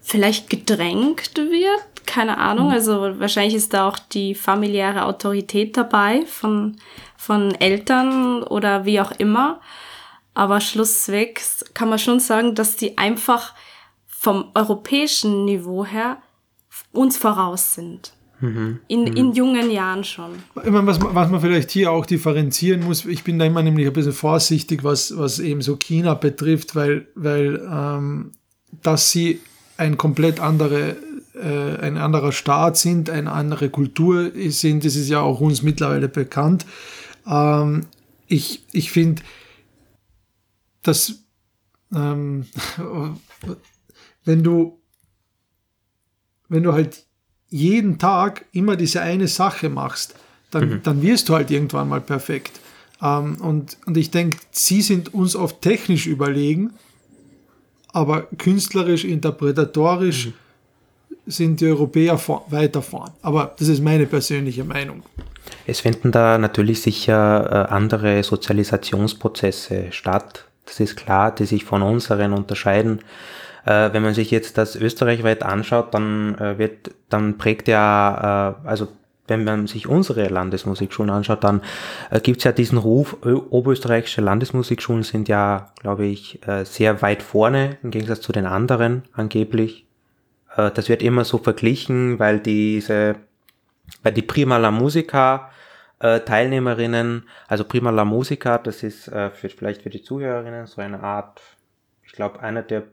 [SPEAKER 2] vielleicht gedrängt wird. Keine Ahnung. Mhm. Also wahrscheinlich ist da auch die familiäre Autorität dabei von, von Eltern oder wie auch immer. Aber schlusswegs kann man schon sagen, dass die einfach vom europäischen Niveau her uns voraus sind. Mhm. In, mhm. in jungen Jahren schon.
[SPEAKER 3] Was, was man vielleicht hier auch differenzieren muss, ich bin da immer nämlich ein bisschen vorsichtig, was, was eben so China betrifft, weil, weil ähm, dass sie ein komplett andere, äh, ein anderer Staat sind, eine andere Kultur sind, das ist ja auch uns mittlerweile bekannt. Ähm, ich ich finde, dass ähm, wenn du wenn du halt jeden Tag immer diese eine Sache machst, dann, mhm. dann wirst du halt irgendwann mal perfekt. Ähm, und, und ich denke, sie sind uns oft technisch überlegen, aber künstlerisch, interpretatorisch mhm. sind die Europäer vor, weiter vorn. Aber das ist meine persönliche Meinung.
[SPEAKER 1] Es finden da natürlich sicher äh, andere Sozialisationsprozesse statt. Das ist klar, die sich von unseren unterscheiden. Äh, wenn man sich jetzt das österreichweit anschaut, dann äh, wird, dann prägt ja, äh, also wenn man sich unsere Landesmusikschulen anschaut, dann äh, gibt es ja diesen Ruf, oberösterreichische Landesmusikschulen sind ja, glaube ich, äh, sehr weit vorne im Gegensatz zu den anderen angeblich. Äh, das wird immer so verglichen, weil diese, weil die Prima la Musica äh, Teilnehmerinnen, also Prima la Musica, das ist äh, für, vielleicht für die Zuhörerinnen so eine Art, ich glaube, einer der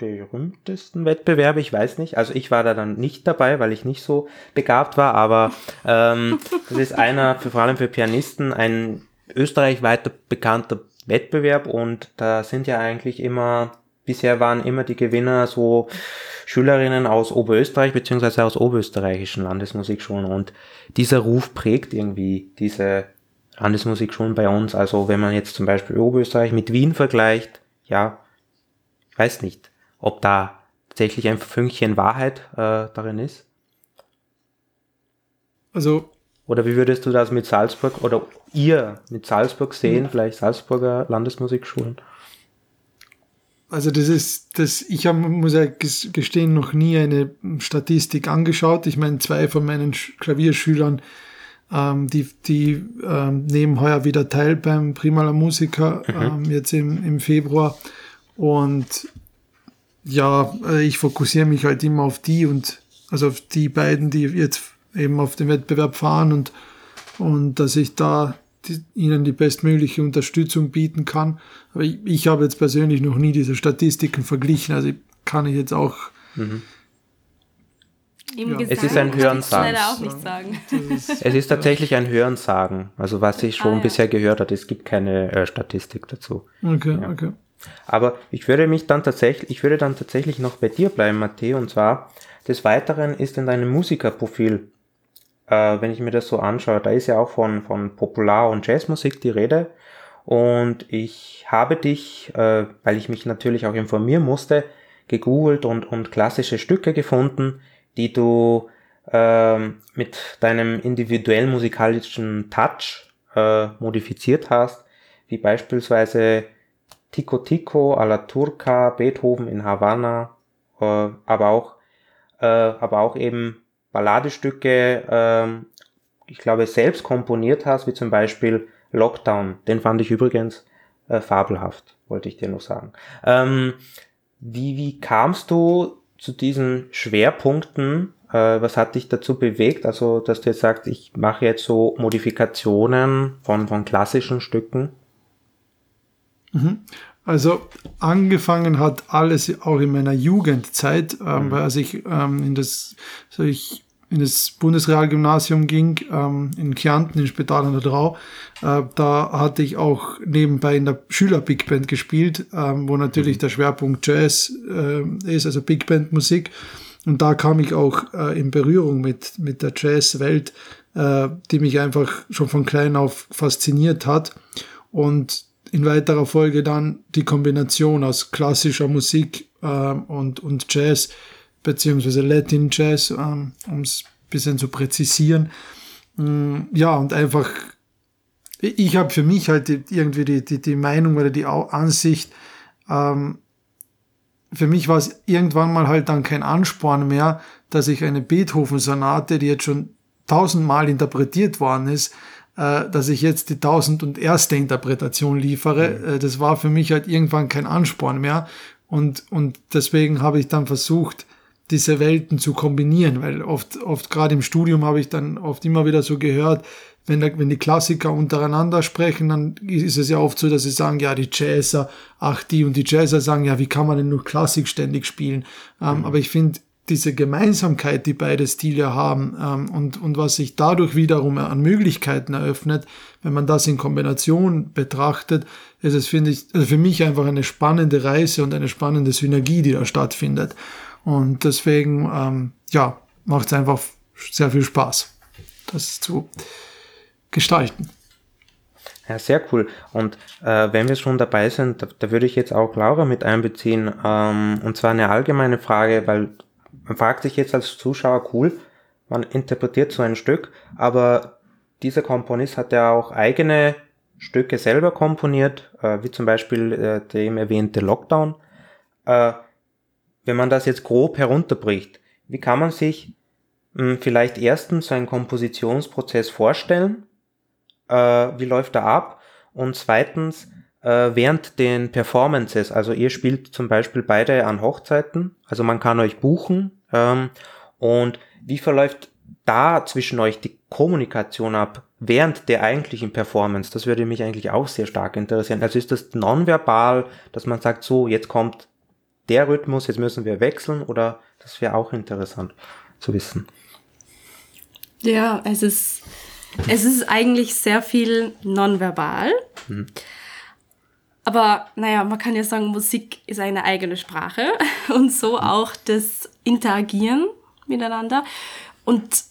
[SPEAKER 1] berühmtesten Wettbewerbe, ich weiß nicht. Also ich war da dann nicht dabei, weil ich nicht so begabt war, aber ähm, das ist einer, für, vor allem für Pianisten, ein österreichweiter bekannter Wettbewerb und da sind ja eigentlich immer, bisher waren immer die Gewinner so Schülerinnen aus Oberösterreich beziehungsweise aus oberösterreichischen Landesmusikschulen und dieser Ruf prägt irgendwie diese Landesmusikschulen bei uns. Also wenn man jetzt zum Beispiel Oberösterreich mit Wien vergleicht, ja, weiß nicht ob da tatsächlich ein Fünkchen Wahrheit äh, darin ist?
[SPEAKER 3] Also.
[SPEAKER 1] Oder wie würdest du das mit Salzburg oder ihr mit Salzburg sehen, mhm. vielleicht Salzburger Landesmusikschulen?
[SPEAKER 3] Also das ist, das, ich habe, muss ja gestehen, noch nie eine Statistik angeschaut. Ich meine, zwei von meinen Klavierschülern, ähm, die, die ähm, nehmen heuer wieder teil beim Primala Musiker, mhm. ähm, jetzt im, im Februar. Und ja, äh, ich fokussiere mich halt immer auf die und also auf die beiden, die jetzt eben auf den Wettbewerb fahren und, und dass ich da die, ihnen die bestmögliche Unterstützung bieten kann. Aber ich, ich habe jetzt persönlich noch nie diese Statistiken verglichen, also kann ich jetzt auch. Mhm.
[SPEAKER 1] Ja. Es ist ein Hörensagen.
[SPEAKER 2] Leider auch nicht sagen.
[SPEAKER 1] es ist tatsächlich ein Hörensagen. Also was ich schon ah, ja. bisher gehört habe, es gibt keine äh, Statistik dazu.
[SPEAKER 3] Okay, ja. okay.
[SPEAKER 1] Aber ich würde mich dann tatsächlich, ich würde dann tatsächlich noch bei dir bleiben, Matteo, und zwar des Weiteren ist in deinem Musikerprofil, äh, wenn ich mir das so anschaue, da ist ja auch von, von Popular- und Jazzmusik die Rede. Und ich habe dich, äh, weil ich mich natürlich auch informieren musste, gegoogelt und, und klassische Stücke gefunden, die du äh, mit deinem individuellen musikalischen Touch äh, modifiziert hast, wie beispielsweise Tico Tico alla Turca, Beethoven in Havanna, äh, aber auch, äh, aber auch eben Balladestücke, äh, ich glaube, selbst komponiert hast, wie zum Beispiel Lockdown. Den fand ich übrigens äh, fabelhaft, wollte ich dir noch sagen. Ähm, wie, wie kamst du zu diesen Schwerpunkten? Äh, was hat dich dazu bewegt? Also, dass du jetzt sagst, ich mache jetzt so Modifikationen von, von klassischen Stücken?
[SPEAKER 3] Mhm. Also angefangen hat alles auch in meiner Jugendzeit, ähm, mhm. als ich ähm, in das, so ich in das Bundesrealgymnasium ging, ähm, in Kärnten, in Spital an der Drau. Äh, da hatte ich auch nebenbei in der Schüler-Big Band gespielt, ähm, wo natürlich mhm. der Schwerpunkt Jazz äh, ist, also Big Band Musik. Und da kam ich auch äh, in Berührung mit, mit der Jazzwelt, äh, die mich einfach schon von klein auf fasziniert hat. Und in weiterer Folge dann die Kombination aus klassischer Musik äh, und, und Jazz, beziehungsweise Latin Jazz, ähm, um es ein bisschen zu präzisieren. Mm, ja, und einfach, ich habe für mich halt die, irgendwie die, die, die Meinung oder die Ansicht, ähm, für mich war es irgendwann mal halt dann kein Ansporn mehr, dass ich eine Beethoven-Sonate, die jetzt schon tausendmal interpretiert worden ist, äh, dass ich jetzt die tausend und erste Interpretation liefere. Mhm. Äh, das war für mich halt irgendwann kein Ansporn mehr. Und, und deswegen habe ich dann versucht, diese Welten zu kombinieren, weil oft, oft gerade im Studium habe ich dann oft immer wieder so gehört, wenn, wenn die Klassiker untereinander sprechen, dann ist es ja oft so, dass sie sagen, ja, die Jazzer, ach, die und die Jazzer sagen, ja, wie kann man denn nur Klassik ständig spielen? Ähm, mhm. Aber ich finde, diese Gemeinsamkeit, die beide Stile haben ähm, und, und was sich dadurch wiederum an Möglichkeiten eröffnet, wenn man das in Kombination betrachtet, ist es, finde ich, also für mich einfach eine spannende Reise und eine spannende Synergie, die da stattfindet. Und deswegen, ähm, ja, macht es einfach sehr viel Spaß, das zu gestalten.
[SPEAKER 1] Ja, sehr cool. Und äh, wenn wir schon dabei sind, da, da, würde ich jetzt auch Laura mit einbeziehen. Ähm, und zwar eine allgemeine Frage, weil man fragt sich jetzt als Zuschauer, cool, man interpretiert so ein Stück, aber dieser Komponist hat ja auch eigene Stücke selber komponiert, äh, wie zum Beispiel äh, der erwähnte Lockdown. Äh, wenn man das jetzt grob herunterbricht, wie kann man sich mh, hm, vielleicht erstens so einen Kompositionsprozess vorstellen? Äh, wie läuft er ab? Und zweitens, äh, während den Performances, also ihr spielt zum Beispiel beide an Hochzeiten, also man kann euch buchen. Ähm, und wie verläuft da zwischen euch die Kommunikation ab während der eigentlichen Performance? Das würde mich eigentlich auch sehr stark interessieren. Also ist das nonverbal, dass man sagt, so, jetzt kommt der Rhythmus, jetzt müssen wir wechseln oder das wäre auch interessant zu wissen.
[SPEAKER 2] Ja, es ist, es ist eigentlich sehr viel nonverbal. Mhm. Aber naja, man kann ja sagen, Musik ist eine eigene Sprache und so mhm. auch das Interagieren miteinander. Und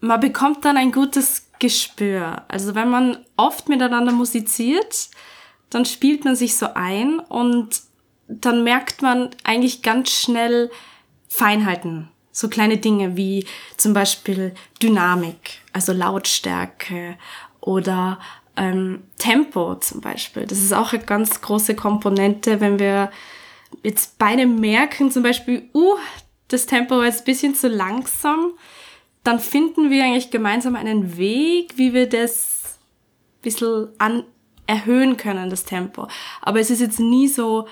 [SPEAKER 2] man bekommt dann ein gutes Gespür. Also wenn man oft miteinander musiziert, dann spielt man sich so ein und dann merkt man eigentlich ganz schnell Feinheiten. So kleine Dinge wie zum Beispiel Dynamik, also Lautstärke oder ähm, Tempo zum Beispiel. Das ist auch eine ganz große Komponente, wenn wir jetzt beide merken, zum Beispiel, uh, das Tempo war jetzt ein bisschen zu langsam, dann finden wir eigentlich gemeinsam einen Weg, wie wir das ein bisschen an erhöhen können, das Tempo. Aber es ist jetzt nie so,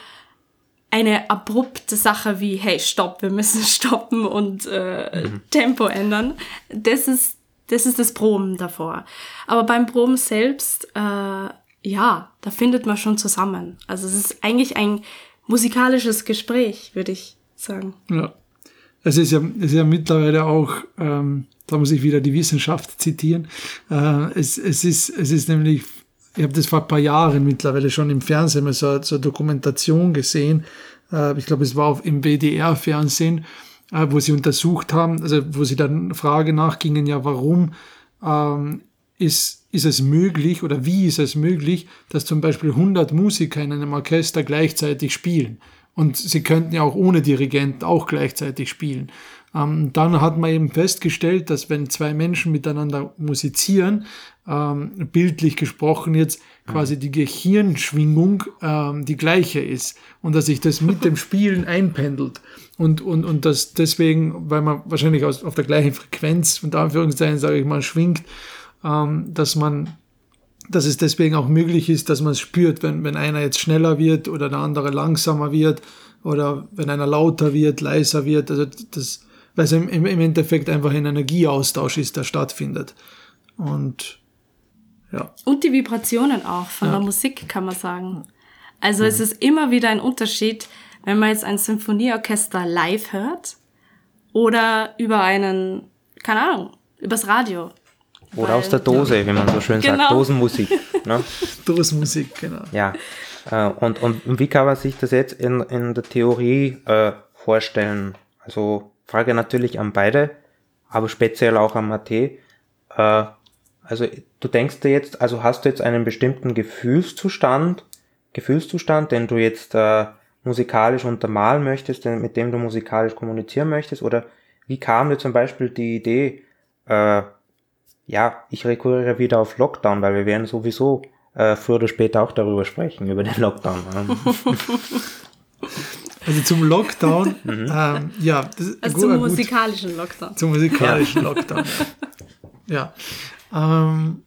[SPEAKER 2] eine abrupte Sache wie, hey, stopp, wir müssen stoppen und äh, mhm. Tempo ändern. Das ist, das ist das Proben davor. Aber beim Proben selbst, äh, ja, da findet man schon zusammen. Also es ist eigentlich ein musikalisches Gespräch, würde ich sagen.
[SPEAKER 3] Ja. Es ist ja, es ist ja mittlerweile auch, ähm, da muss ich wieder die Wissenschaft zitieren. Äh, es, es, ist, es ist nämlich ich habe das vor ein paar Jahren mittlerweile schon im Fernsehen mal so, so eine Dokumentation gesehen. Äh, ich glaube, es war auf, im WDR-Fernsehen, äh, wo sie untersucht haben, also wo sie dann Frage nachgingen, ja, warum ähm, ist, ist es möglich oder wie ist es möglich, dass zum Beispiel 100 Musiker in einem Orchester gleichzeitig spielen? Und sie könnten ja auch ohne Dirigent auch gleichzeitig spielen. Ähm, dann hat man eben festgestellt, dass wenn zwei Menschen miteinander musizieren, ähm, bildlich gesprochen jetzt quasi die Gehirnschwingung ähm, die gleiche ist und dass sich das mit dem Spielen einpendelt und, und, und das deswegen, weil man wahrscheinlich aus, auf der gleichen Frequenz, unter Anführungszeichen sage ich mal, schwingt, ähm, dass man dass es deswegen auch möglich ist, dass man es spürt, wenn, wenn einer jetzt schneller wird oder der andere langsamer wird oder wenn einer lauter wird, leiser wird. Also das, weil es im, im Endeffekt einfach ein Energieaustausch ist, der stattfindet. Und ja.
[SPEAKER 2] Und die Vibrationen auch von ja. der Musik, kann man sagen. Also mhm. es ist immer wieder ein Unterschied, wenn man jetzt ein Symphonieorchester live hört oder über einen, keine Ahnung, übers Radio.
[SPEAKER 1] Oder Weil, aus der Dose, ja. wie man so schön genau. sagt, Dosenmusik. Ne?
[SPEAKER 3] Dosenmusik, genau.
[SPEAKER 1] Ja, äh, und, und wie kann man sich das jetzt in, in der Theorie äh, vorstellen? Also Frage natürlich an beide, aber speziell auch an Mate. Äh, also du denkst dir jetzt, also hast du jetzt einen bestimmten Gefühlszustand, Gefühlszustand, den du jetzt äh, musikalisch untermalen möchtest, mit dem du musikalisch kommunizieren möchtest, oder wie kam dir zum Beispiel die Idee, äh, ja, ich rekurriere wieder auf Lockdown, weil wir werden sowieso äh, früher oder später auch darüber sprechen, über den Lockdown.
[SPEAKER 3] Also zum Lockdown, mhm. ähm, ja.
[SPEAKER 2] Das, also gut, zum musikalischen Lockdown.
[SPEAKER 3] Zum musikalischen ja. Lockdown. Ja. Ähm,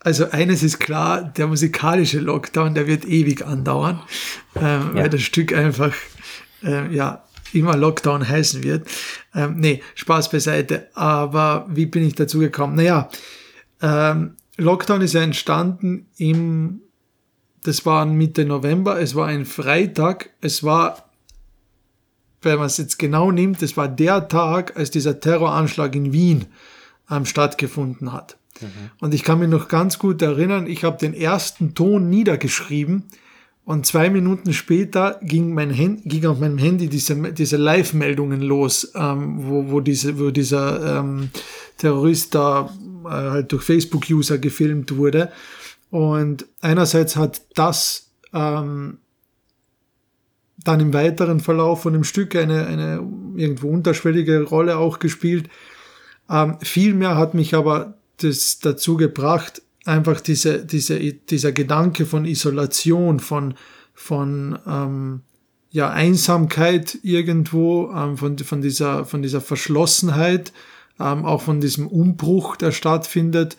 [SPEAKER 3] also eines ist klar, der musikalische Lockdown, der wird ewig andauern, ähm, ja. weil das Stück einfach, äh, ja, immer Lockdown heißen wird. Ähm, nee, Spaß beiseite. Aber wie bin ich dazu gekommen? Naja, ähm, Lockdown ist ja entstanden im, das war Mitte November, es war ein Freitag, es war wenn man es jetzt genau nimmt, das war der Tag, als dieser Terroranschlag in Wien ähm, stattgefunden hat. Mhm. Und ich kann mich noch ganz gut erinnern, ich habe den ersten Ton niedergeschrieben und zwei Minuten später ging, mein Hand, ging auf meinem Handy diese, diese Live-Meldungen los, ähm, wo, wo, diese, wo dieser ähm, Terrorist da äh, halt durch Facebook-User gefilmt wurde. Und einerseits hat das ähm, dann im weiteren Verlauf von dem Stück eine, eine irgendwo unterschwellige Rolle auch gespielt. Ähm, vielmehr hat mich aber das dazu gebracht, einfach diese, diese, dieser Gedanke von Isolation, von, von ähm, ja, Einsamkeit irgendwo, ähm, von, von, dieser, von dieser Verschlossenheit, ähm, auch von diesem Umbruch, der stattfindet,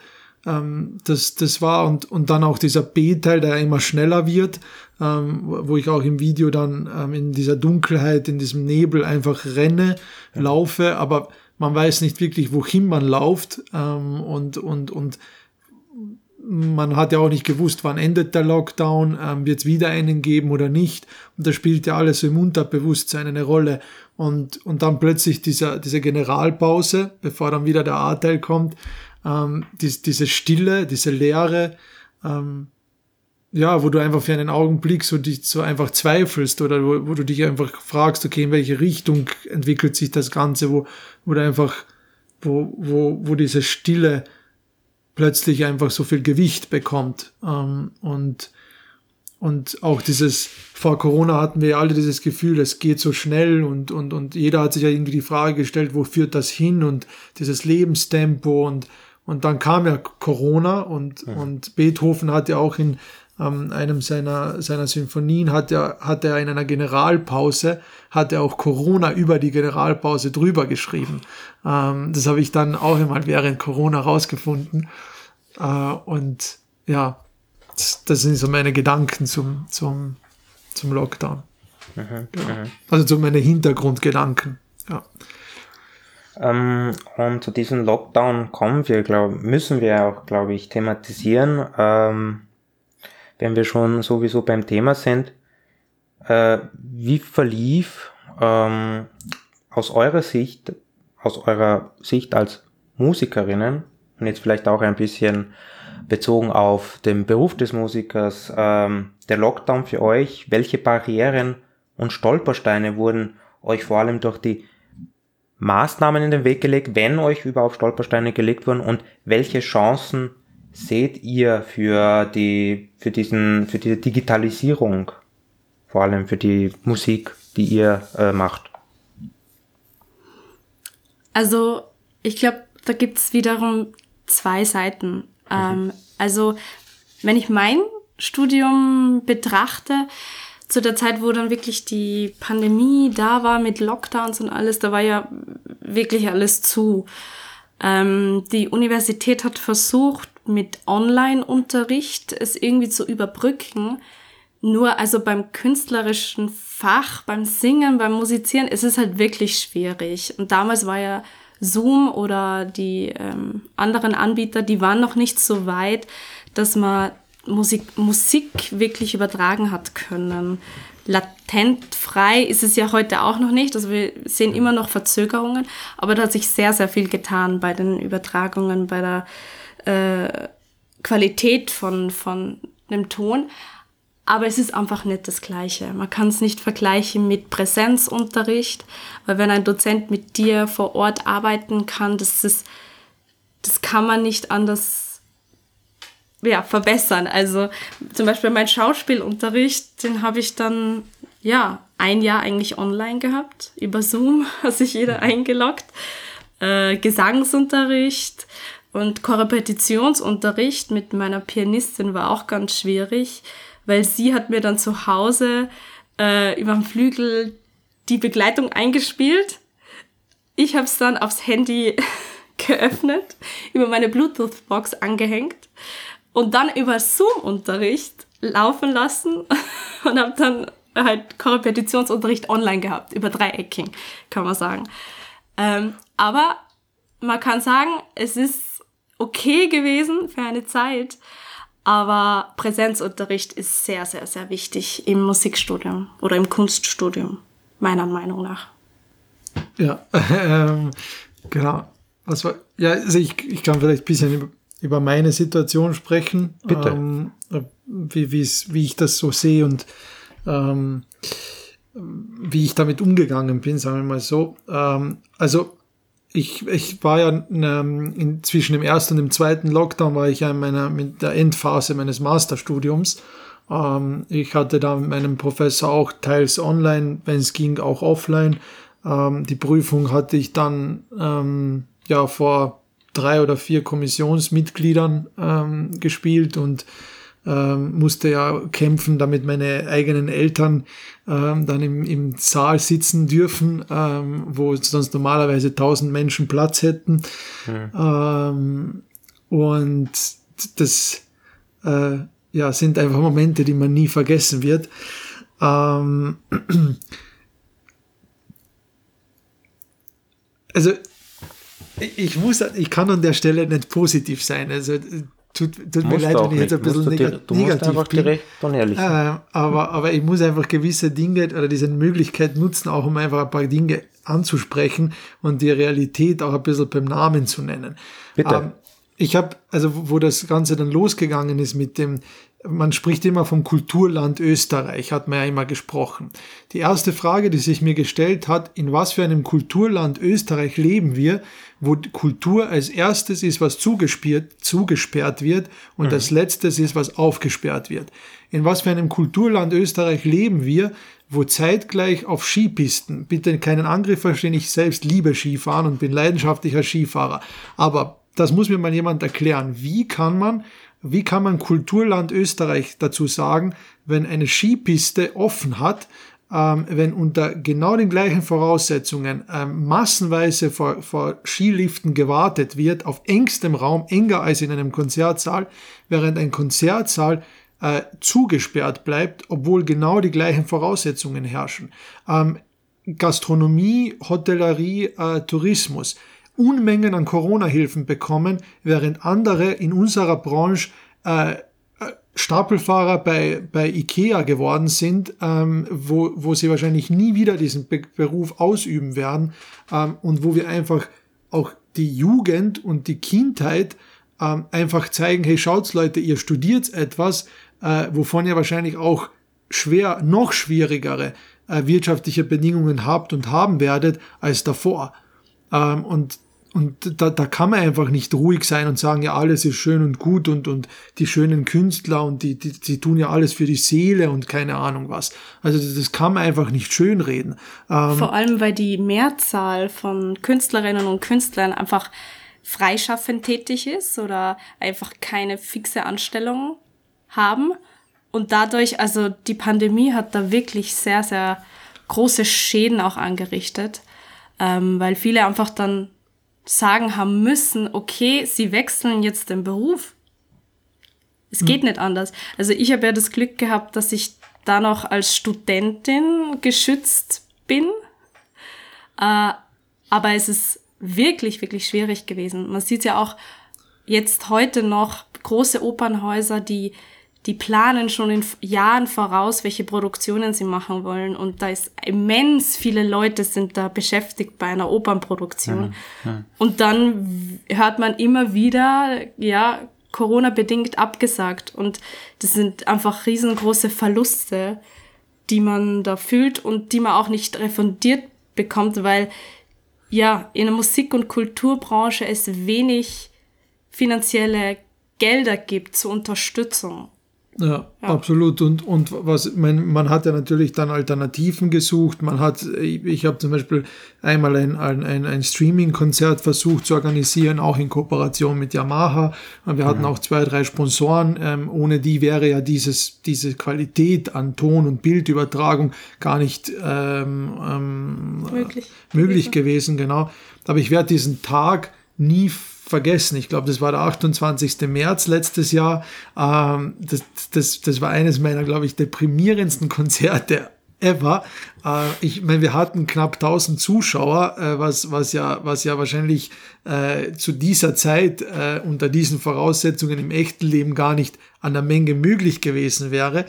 [SPEAKER 3] ähm, das, das war und, und dann auch dieser B-Teil, der immer schneller wird, ähm, wo ich auch im Video dann ähm, in dieser Dunkelheit, in diesem Nebel einfach renne, laufe, aber man weiß nicht wirklich, wohin man läuft ähm, und, und, und man hat ja auch nicht gewusst, wann endet der Lockdown, ähm, wird es wieder einen geben oder nicht. Und da spielt ja alles im Unterbewusstsein eine Rolle. Und, und dann plötzlich dieser, diese Generalpause, bevor dann wieder der A-Teil kommt, ähm, die, diese Stille, diese Leere, ähm, ja, wo du einfach für einen Augenblick so dich so einfach zweifelst oder wo, wo du dich einfach fragst, okay, in welche Richtung entwickelt sich das Ganze, wo, wo du einfach, wo, wo, wo diese Stille plötzlich einfach so viel Gewicht bekommt. Ähm, und, und auch dieses, vor Corona hatten wir alle dieses Gefühl, es geht so schnell und, und, und jeder hat sich ja irgendwie die Frage gestellt, wo führt das hin und dieses Lebenstempo und, und dann kam ja Corona und, ja. und Beethoven hat ja auch in ähm, einem seiner, seiner Sinfonien hat er, hat er in einer Generalpause, hat er auch Corona über die Generalpause drüber geschrieben. Ähm, das habe ich dann auch einmal während Corona rausgefunden. Äh, und ja, das, das, sind so meine Gedanken zum, zum, zum Lockdown. Mhm, ja. Mhm. Also so meine Hintergrundgedanken. Ja.
[SPEAKER 1] Ähm, und zu diesem Lockdown kommen wir, glaub, müssen wir auch, glaube ich, thematisieren. Ähm, wenn wir schon sowieso beim Thema sind, äh, wie verlief ähm, aus eurer Sicht, aus eurer Sicht als Musikerinnen und jetzt vielleicht auch ein bisschen bezogen auf den Beruf des Musikers, ähm, der Lockdown für euch, welche Barrieren und Stolpersteine wurden euch vor allem durch die Maßnahmen in den Weg gelegt, wenn euch überhaupt Stolpersteine gelegt wurden und welche Chancen seht ihr für die, für diesen, für die Digitalisierung, vor allem für die Musik, die ihr äh, macht?
[SPEAKER 2] Also, ich glaube, da gibt's wiederum zwei Seiten. Mhm. Ähm, also, wenn ich mein Studium betrachte, zu der Zeit, wo dann wirklich die Pandemie da war mit Lockdowns und alles, da war ja wirklich alles zu. Ähm, die Universität hat versucht, mit Online-Unterricht es irgendwie zu überbrücken. Nur also beim künstlerischen Fach, beim Singen, beim Musizieren, ist es halt wirklich schwierig. Und damals war ja Zoom oder die ähm, anderen Anbieter, die waren noch nicht so weit, dass man Musik, Musik wirklich übertragen hat können. Latent frei ist es ja heute auch noch nicht. Also wir sehen immer noch Verzögerungen, aber da hat sich sehr, sehr viel getan bei den Übertragungen, bei der äh, Qualität von, von einem Ton. Aber es ist einfach nicht das Gleiche. Man kann es nicht vergleichen mit Präsenzunterricht, weil wenn ein Dozent mit dir vor Ort arbeiten kann, das ist, das kann man nicht anders ja, verbessern. Also zum Beispiel mein Schauspielunterricht, den habe ich dann ja ein Jahr eigentlich online gehabt über Zoom, hat sich jeder eingeloggt. Äh, Gesangsunterricht, und Korrepetitionsunterricht mit meiner Pianistin war auch ganz schwierig, weil sie hat mir dann zu Hause äh, über dem Flügel die Begleitung eingespielt. Ich habe es dann aufs Handy geöffnet, über meine Bluetooth-Box angehängt und dann über Zoom-Unterricht laufen lassen und habe dann halt Korrepetitionsunterricht online gehabt, über Dreiecking, kann man sagen. Ähm, aber man kann sagen, es ist okay gewesen für eine Zeit. Aber Präsenzunterricht ist sehr, sehr, sehr wichtig im Musikstudium oder im Kunststudium. meiner Meinung nach.
[SPEAKER 3] Ja, ähm, genau. Was war, ja, also ich, ich kann vielleicht ein bisschen über, meine Situation sprechen.
[SPEAKER 1] Bitte.
[SPEAKER 3] Ähm, wie, wie ich das so sehe und ähm, wie ich damit umgegangen bin, sagen wir mal so. Ähm, also ich, ich war ja ähm, in, zwischen dem ersten und dem zweiten Lockdown war ich ja in meiner mit der Endphase meines Masterstudiums. Ähm, ich hatte da mit meinem Professor auch teils online, wenn es ging, auch offline. Ähm, die Prüfung hatte ich dann ähm, ja vor drei oder vier Kommissionsmitgliedern ähm, gespielt und ähm, musste ja kämpfen, damit meine eigenen Eltern ähm, dann im, im Saal sitzen dürfen, ähm, wo sonst normalerweise tausend Menschen Platz hätten. Mhm. Ähm, und das äh, ja, sind einfach Momente, die man nie vergessen wird. Ähm, also ich muss, ich kann an der Stelle nicht positiv sein. Also tut, tut mir leid, wenn ich jetzt ein bisschen
[SPEAKER 1] du,
[SPEAKER 3] neg
[SPEAKER 1] du
[SPEAKER 3] negativ
[SPEAKER 1] musst bin. Direkt und ehrlich
[SPEAKER 3] äh, aber, aber ich muss einfach gewisse Dinge oder diese Möglichkeit nutzen, auch um einfach ein paar Dinge anzusprechen und die Realität auch ein bisschen beim Namen zu nennen.
[SPEAKER 1] Bitte. Ähm,
[SPEAKER 3] ich habe, also wo das Ganze dann losgegangen ist mit dem, man spricht immer vom Kulturland Österreich, hat man ja immer gesprochen. Die erste Frage, die sich mir gestellt hat, in was für einem Kulturland Österreich leben wir, wo Kultur als erstes ist, was zugesperrt, zugesperrt wird und mhm. als letztes ist, was aufgesperrt wird. In was für einem Kulturland Österreich leben wir, wo zeitgleich auf Skipisten, bitte keinen Angriff verstehen, ich selbst liebe Skifahren und bin leidenschaftlicher Skifahrer, aber das muss mir mal jemand erklären. Wie kann man wie kann man Kulturland Österreich dazu sagen, wenn eine Skipiste offen hat, ähm, wenn unter genau den gleichen Voraussetzungen ähm, massenweise vor, vor Skiliften gewartet wird, auf engstem Raum, enger als in einem Konzertsaal, während ein Konzertsaal äh, zugesperrt bleibt, obwohl genau die gleichen Voraussetzungen herrschen. Ähm, Gastronomie, Hotellerie, äh, Tourismus. Unmengen an Corona-Hilfen bekommen, während andere in unserer Branche äh, äh, Stapelfahrer bei, bei IKEA geworden sind, ähm, wo, wo sie wahrscheinlich nie wieder diesen Be Beruf ausüben werden ähm, und wo wir einfach auch die Jugend und die Kindheit ähm, einfach zeigen, hey, schaut's Leute, ihr studiert etwas, äh, wovon ihr wahrscheinlich auch schwer, noch schwierigere äh, wirtschaftliche Bedingungen habt und haben werdet als davor. Ähm, und und da, da kann man einfach nicht ruhig sein und sagen, ja, alles ist schön und gut und, und die schönen Künstler und die, die, die tun ja alles für die Seele und keine Ahnung was. Also das, kann man einfach nicht schönreden.
[SPEAKER 2] Ähm, Vor allem, weil die Mehrzahl von Künstlerinnen und Künstlern einfach freischaffend tätig ist oder einfach keine fixe Anstellung haben. Und dadurch, also die Pandemie hat da wirklich sehr, sehr große Schäden auch angerichtet, ähm, weil viele einfach dann sagen haben müssen, okay, sie wechseln jetzt den Beruf. Es geht hm. nicht anders. Also ich habe ja das Glück gehabt, dass ich da noch als Studentin geschützt bin. Äh, aber es ist wirklich, wirklich schwierig gewesen. Man sieht ja auch jetzt heute noch große Opernhäuser, die die planen schon in Jahren voraus, welche Produktionen sie machen wollen. Und da ist immens viele Leute sind da beschäftigt bei einer Opernproduktion. Ja, ja. Und dann hört man immer wieder, ja, Corona-bedingt abgesagt. Und das sind einfach riesengroße Verluste, die man da fühlt und die man auch nicht refundiert bekommt, weil ja, in der Musik- und Kulturbranche es wenig finanzielle Gelder gibt zur Unterstützung.
[SPEAKER 3] Ja, ja, absolut. Und, und was, man, man hat ja natürlich dann Alternativen gesucht. Man hat, ich habe zum Beispiel einmal ein, ein, ein Streaming-Konzert versucht zu organisieren, auch in Kooperation mit Yamaha. Und wir hatten ja. auch zwei, drei Sponsoren. Ähm, ohne die wäre ja dieses, diese Qualität an Ton- und Bildübertragung gar nicht ähm, ähm, möglich, möglich gewesen. Genau. Aber ich werde diesen Tag nie vergessen. Ich glaube, das war der 28. März letztes Jahr. Ähm, das, das, das war eines meiner, glaube ich, deprimierendsten Konzerte ever. Äh, ich meine, wir hatten knapp 1000 Zuschauer, äh, was, was, ja, was ja wahrscheinlich äh, zu dieser Zeit äh, unter diesen Voraussetzungen im echten Leben gar nicht an der Menge möglich gewesen wäre.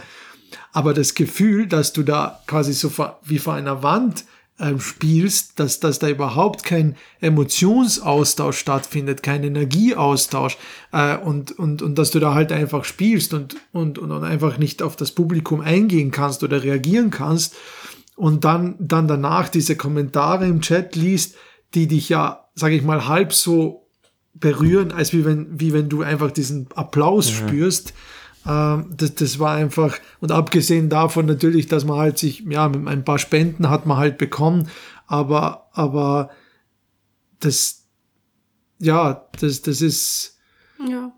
[SPEAKER 3] Aber das Gefühl, dass du da quasi so wie vor einer Wand ähm, spielst, dass, dass da überhaupt kein Emotionsaustausch stattfindet, kein Energieaustausch äh, und, und, und dass du da halt einfach spielst und, und, und einfach nicht auf das Publikum eingehen kannst oder reagieren kannst und dann, dann danach diese Kommentare im Chat liest, die dich ja, sage ich mal, halb so berühren, als wie wenn, wie wenn du einfach diesen Applaus mhm. spürst. Ähm, das, das war einfach, und abgesehen davon natürlich, dass man halt sich, ja, mit ein paar Spenden hat man halt bekommen, aber, aber das, ja, das, das ist,
[SPEAKER 2] ja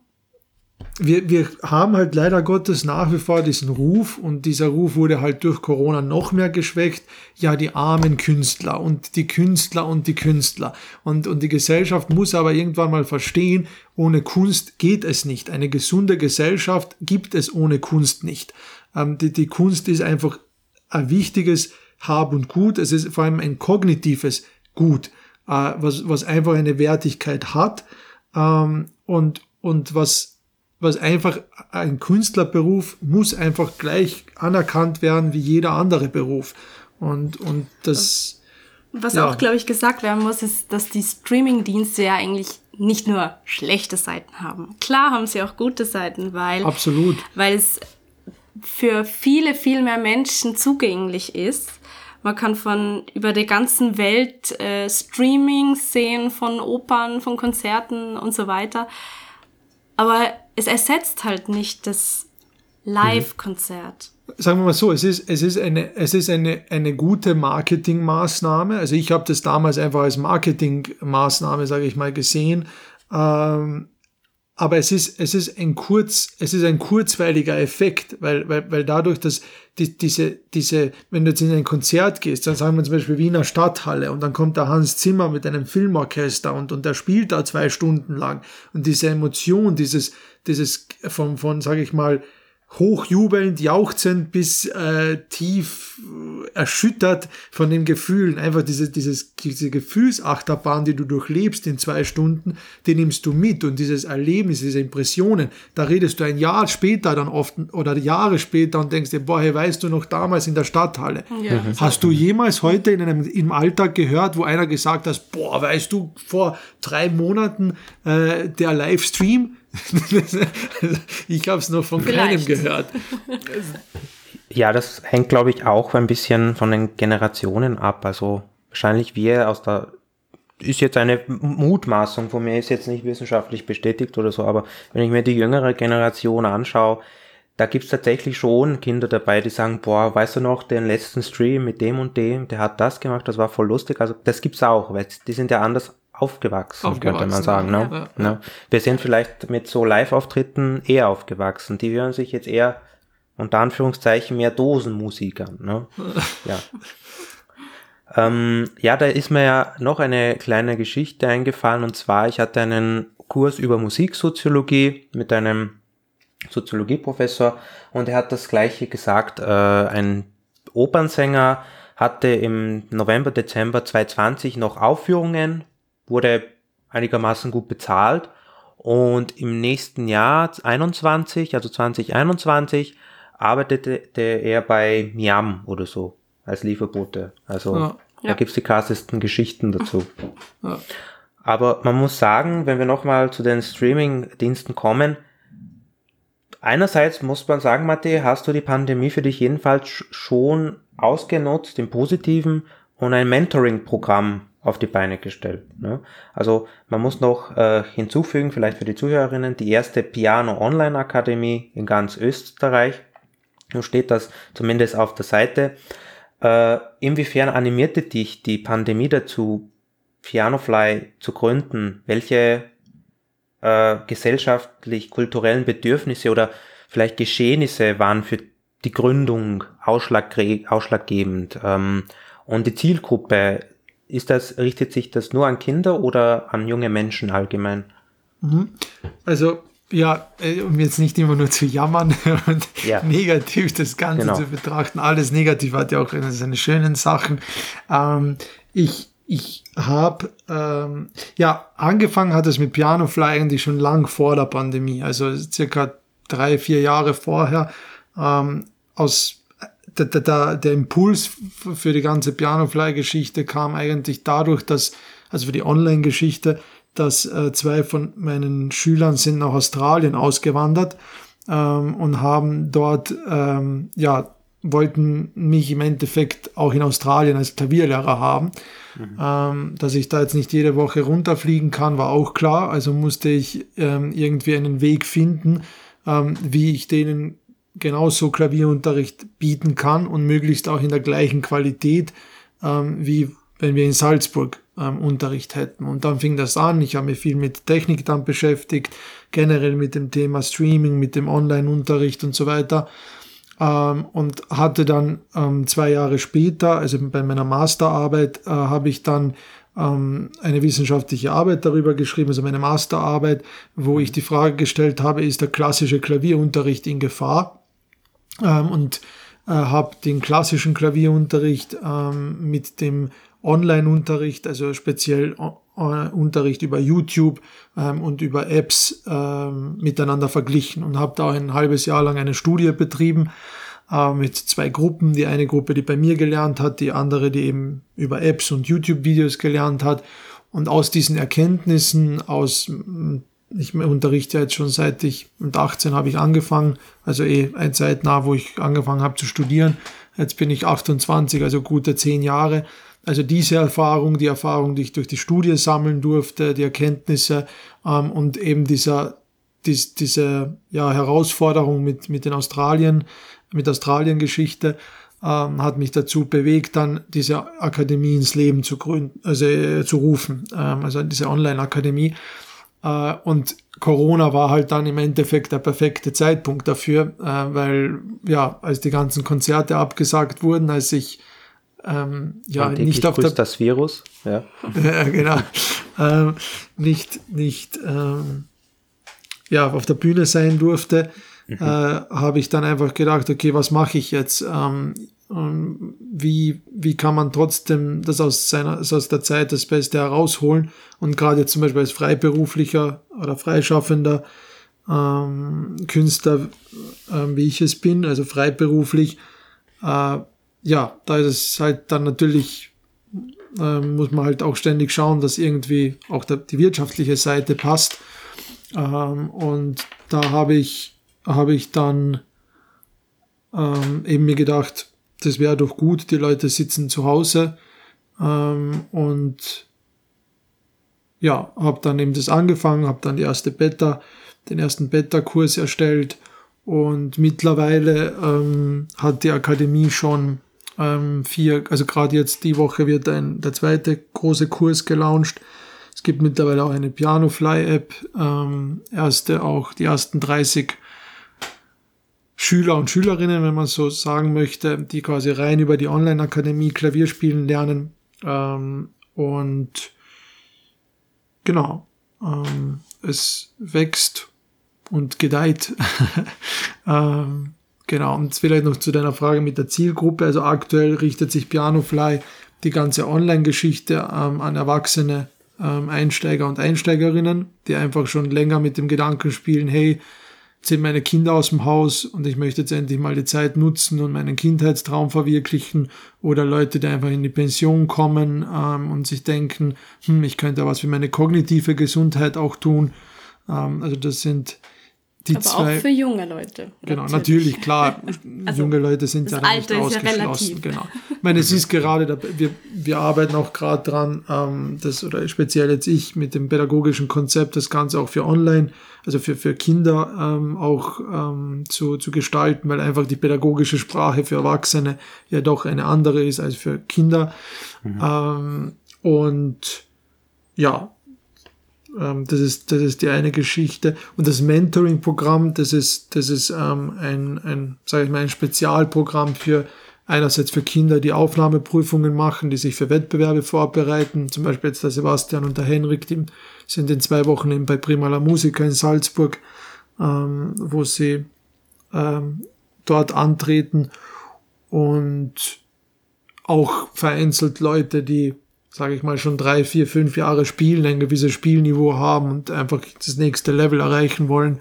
[SPEAKER 3] wir, wir haben halt leider Gottes nach wie vor diesen Ruf und dieser Ruf wurde halt durch Corona noch mehr geschwächt. Ja, die armen Künstler und die Künstler und die Künstler. Und, und die Gesellschaft muss aber irgendwann mal verstehen, ohne Kunst geht es nicht. Eine gesunde Gesellschaft gibt es ohne Kunst nicht. Ähm, die, die Kunst ist einfach ein wichtiges Hab und Gut. Es ist vor allem ein kognitives Gut, äh, was, was einfach eine Wertigkeit hat ähm, und, und was was einfach ein Künstlerberuf muss einfach gleich anerkannt werden wie jeder andere Beruf. Und, und das.
[SPEAKER 2] Was ja. auch, glaube ich, gesagt werden muss, ist, dass die Streaming-Dienste ja eigentlich nicht nur schlechte Seiten haben. Klar haben sie auch gute Seiten, weil,
[SPEAKER 3] Absolut.
[SPEAKER 2] weil es für viele, viel mehr Menschen zugänglich ist. Man kann von über der ganzen Welt äh, Streamings sehen, von Opern, von Konzerten und so weiter. Aber es ersetzt halt nicht das Live-Konzert.
[SPEAKER 3] Sagen wir mal so, es ist, es ist, eine, es ist eine, eine gute Marketingmaßnahme. Also ich habe das damals einfach als Marketingmaßnahme, sage ich mal, gesehen. Ähm, aber es ist, es ist ein kurz, es ist ein kurzweiliger Effekt, weil, weil, weil dadurch, dass die, diese, diese, wenn du jetzt in ein Konzert gehst, dann sagen wir zum Beispiel Wiener Stadthalle und dann kommt der Hans Zimmer mit einem Filmorchester und, und der spielt da zwei Stunden lang. Und diese Emotion, dieses, dieses von, von, sage ich mal, hochjubelnd, jauchzend bis äh, tief erschüttert von den Gefühlen. Einfach diese, dieses, diese Gefühlsachterbahn, die du durchlebst in zwei Stunden, die nimmst du mit und dieses Erlebnis, diese Impressionen, da redest du ein Jahr später dann oft oder Jahre später und denkst dir, boah, hey, weißt du noch damals in der Stadthalle? Ja. Hast du jemals heute in einem, im Alltag gehört, wo einer gesagt hat, boah, weißt du, vor drei Monaten äh, der Livestream, ich habe es noch von Vielleicht. keinem gehört.
[SPEAKER 1] Ja, das hängt, glaube ich, auch ein bisschen von den Generationen ab. Also wahrscheinlich wir aus der ist jetzt eine Mutmaßung von mir, ist jetzt nicht wissenschaftlich bestätigt oder so, aber wenn ich mir die jüngere Generation anschaue, da gibt es tatsächlich schon Kinder dabei, die sagen, boah, weißt du noch, den letzten Stream mit dem und dem, der hat das gemacht, das war voll lustig. Also das gibt's auch, weil die sind ja anders aufgewachsen, aufgewachsen könnte man sagen. Ne? Ja, ja. Ne? Wir sind vielleicht mit so Live-Auftritten eher aufgewachsen. Die hören sich jetzt eher unter Anführungszeichen mehr Dosenmusik an. Ne? ja. Ähm, ja, da ist mir ja noch eine kleine Geschichte eingefallen und zwar, ich hatte einen Kurs über Musiksoziologie mit einem Soziologieprofessor und er hat das gleiche gesagt, äh, ein Opernsänger hatte im November, Dezember 2020 noch Aufführungen wurde einigermaßen gut bezahlt und im nächsten Jahr 21, also 2021, arbeitete er bei Miam oder so als Lieferbote. Also ja. da ja. gibt's die krassesten Geschichten dazu. Ja. Aber man muss sagen, wenn wir nochmal zu den Streaming-Diensten kommen, einerseits muss man sagen, Mathe, hast du die Pandemie für dich jedenfalls schon ausgenutzt im Positiven und ein Mentoring-Programm auf die Beine gestellt. Ne? Also man muss noch äh, hinzufügen, vielleicht für die Zuhörerinnen, die erste Piano Online Akademie in ganz Österreich. Nun steht das zumindest auf der Seite. Äh, inwiefern animierte dich die Pandemie dazu, Pianofly zu gründen? Welche äh, gesellschaftlich-kulturellen Bedürfnisse oder vielleicht Geschehnisse waren für die Gründung ausschlaggebend? Ähm, und die Zielgruppe ist das, richtet sich das nur an Kinder oder an junge Menschen allgemein?
[SPEAKER 3] Mhm. Also ja, äh, um jetzt nicht immer nur zu jammern und ja. negativ das Ganze genau. zu betrachten. Alles negativ hat ja auch seine schönen Sachen. Ähm, ich ich habe, ähm, ja, angefangen hat es mit Pianofly eigentlich schon lang vor der Pandemie, also circa drei, vier Jahre vorher. Ähm, aus der, der, der Impuls für die ganze Pianofly-Geschichte kam eigentlich dadurch, dass, also für die Online-Geschichte, dass äh, zwei von meinen Schülern sind nach Australien ausgewandert ähm, und haben dort, ähm, ja, wollten mich im Endeffekt auch in Australien als Klavierlehrer haben. Mhm. Ähm, dass ich da jetzt nicht jede Woche runterfliegen kann, war auch klar. Also musste ich ähm, irgendwie einen Weg finden, ähm, wie ich denen genauso Klavierunterricht bieten kann und möglichst auch in der gleichen Qualität, ähm, wie wenn wir in Salzburg ähm, Unterricht hätten. Und dann fing das an. Ich habe mich viel mit Technik dann beschäftigt, generell mit dem Thema Streaming, mit dem Online-Unterricht und so weiter. Ähm, und hatte dann ähm, zwei Jahre später, also bei meiner Masterarbeit, äh, habe ich dann ähm, eine wissenschaftliche Arbeit darüber geschrieben, also meine Masterarbeit, wo ich die Frage gestellt habe, ist der klassische Klavierunterricht in Gefahr? Ähm, und äh, habe den klassischen Klavierunterricht ähm, mit dem Online-Unterricht, also speziell äh, Unterricht über YouTube ähm, und über Apps ähm, miteinander verglichen und habe da ein halbes Jahr lang eine Studie betrieben äh, mit zwei Gruppen. Die eine Gruppe, die bei mir gelernt hat, die andere, die eben über Apps und YouTube-Videos gelernt hat. Und aus diesen Erkenntnissen, aus ich unterrichte jetzt schon seit ich mit 18 habe ich angefangen, also eh ein zeitnah, wo ich angefangen habe zu studieren. Jetzt bin ich 28, also gute zehn Jahre. Also diese Erfahrung, die Erfahrung, die ich durch die Studie sammeln durfte, die Erkenntnisse ähm, und eben dieser, dies, diese ja, Herausforderung mit, mit den Australien, mit Australien-Geschichte, ähm, hat mich dazu bewegt, dann diese Akademie ins Leben zu gründen, also äh, zu rufen, ähm, also diese Online-Akademie. Äh, und Corona war halt dann im Endeffekt der perfekte Zeitpunkt dafür, äh, weil ja, als die ganzen Konzerte abgesagt wurden, als ich ähm, ja, nicht auf der,
[SPEAKER 1] das Virus, ja.
[SPEAKER 3] ja genau, ähm, nicht, nicht ähm, ja, auf der Bühne sein durfte, mhm. äh, habe ich dann einfach gedacht, okay, was mache ich jetzt? Ähm, ähm, wie, wie kann man trotzdem das aus seiner, aus der Zeit das Beste herausholen? Und gerade zum Beispiel als freiberuflicher oder freischaffender ähm, Künstler, äh, wie ich es bin, also freiberuflich, äh, ja, da ist es halt dann natürlich, äh, muss man halt auch ständig schauen, dass irgendwie auch der, die wirtschaftliche Seite passt. Ähm, und da habe ich, habe ich dann ähm, eben mir gedacht, das wäre doch gut, die Leute sitzen zu Hause ähm, und ja, habe dann eben das angefangen, habe dann die erste Beta, den ersten Beta-Kurs erstellt und mittlerweile ähm, hat die Akademie schon ähm, vier, also gerade jetzt die Woche wird ein, der zweite große Kurs gelauncht. Es gibt mittlerweile auch eine Piano-Fly-App, ähm, erste auch die ersten 30 Schüler und Schülerinnen, wenn man so sagen möchte, die quasi rein über die Online-Akademie Klavierspielen lernen. Ähm, und genau, ähm, es wächst und gedeiht. ähm, Genau, und vielleicht noch zu deiner Frage mit der Zielgruppe. Also aktuell richtet sich Pianofly die ganze Online-Geschichte ähm, an erwachsene ähm, Einsteiger und Einsteigerinnen, die einfach schon länger mit dem Gedanken spielen, hey, sind meine Kinder aus dem Haus und ich möchte jetzt endlich mal die Zeit nutzen und meinen Kindheitstraum verwirklichen oder Leute, die einfach in die Pension kommen ähm, und sich denken, hm, ich könnte was für meine kognitive Gesundheit auch tun. Ähm, also das sind
[SPEAKER 2] die Aber zwei, auch für junge Leute.
[SPEAKER 3] Genau, natürlich, natürlich klar. also, junge Leute sind ja nicht ausgeschlossen. Ja genau. Ich meine, es ist gerade, da, wir, wir arbeiten auch gerade dran, ähm, das, oder speziell jetzt ich mit dem pädagogischen Konzept, das Ganze auch für online, also für, für Kinder ähm, auch ähm, zu, zu gestalten, weil einfach die pädagogische Sprache für Erwachsene ja doch eine andere ist als für Kinder. Mhm. Ähm, und ja, das, ist, das ist die eine Geschichte. Und das Mentoring-Programm, das ist, das ist ähm, ein, ein, sage ich mal, ein Spezialprogramm für einerseits für Kinder, die Aufnahmeprüfungen machen, die sich für Wettbewerbe vorbereiten. Zum Beispiel jetzt der Sebastian und der Henrik, die sind in zwei Wochen eben bei Prima la Musica in Salzburg, ähm, wo sie ähm, dort antreten und auch vereinzelt Leute, die sage ich mal, schon drei, vier, fünf Jahre spielen, ein gewisses Spielniveau haben und einfach das nächste Level erreichen wollen.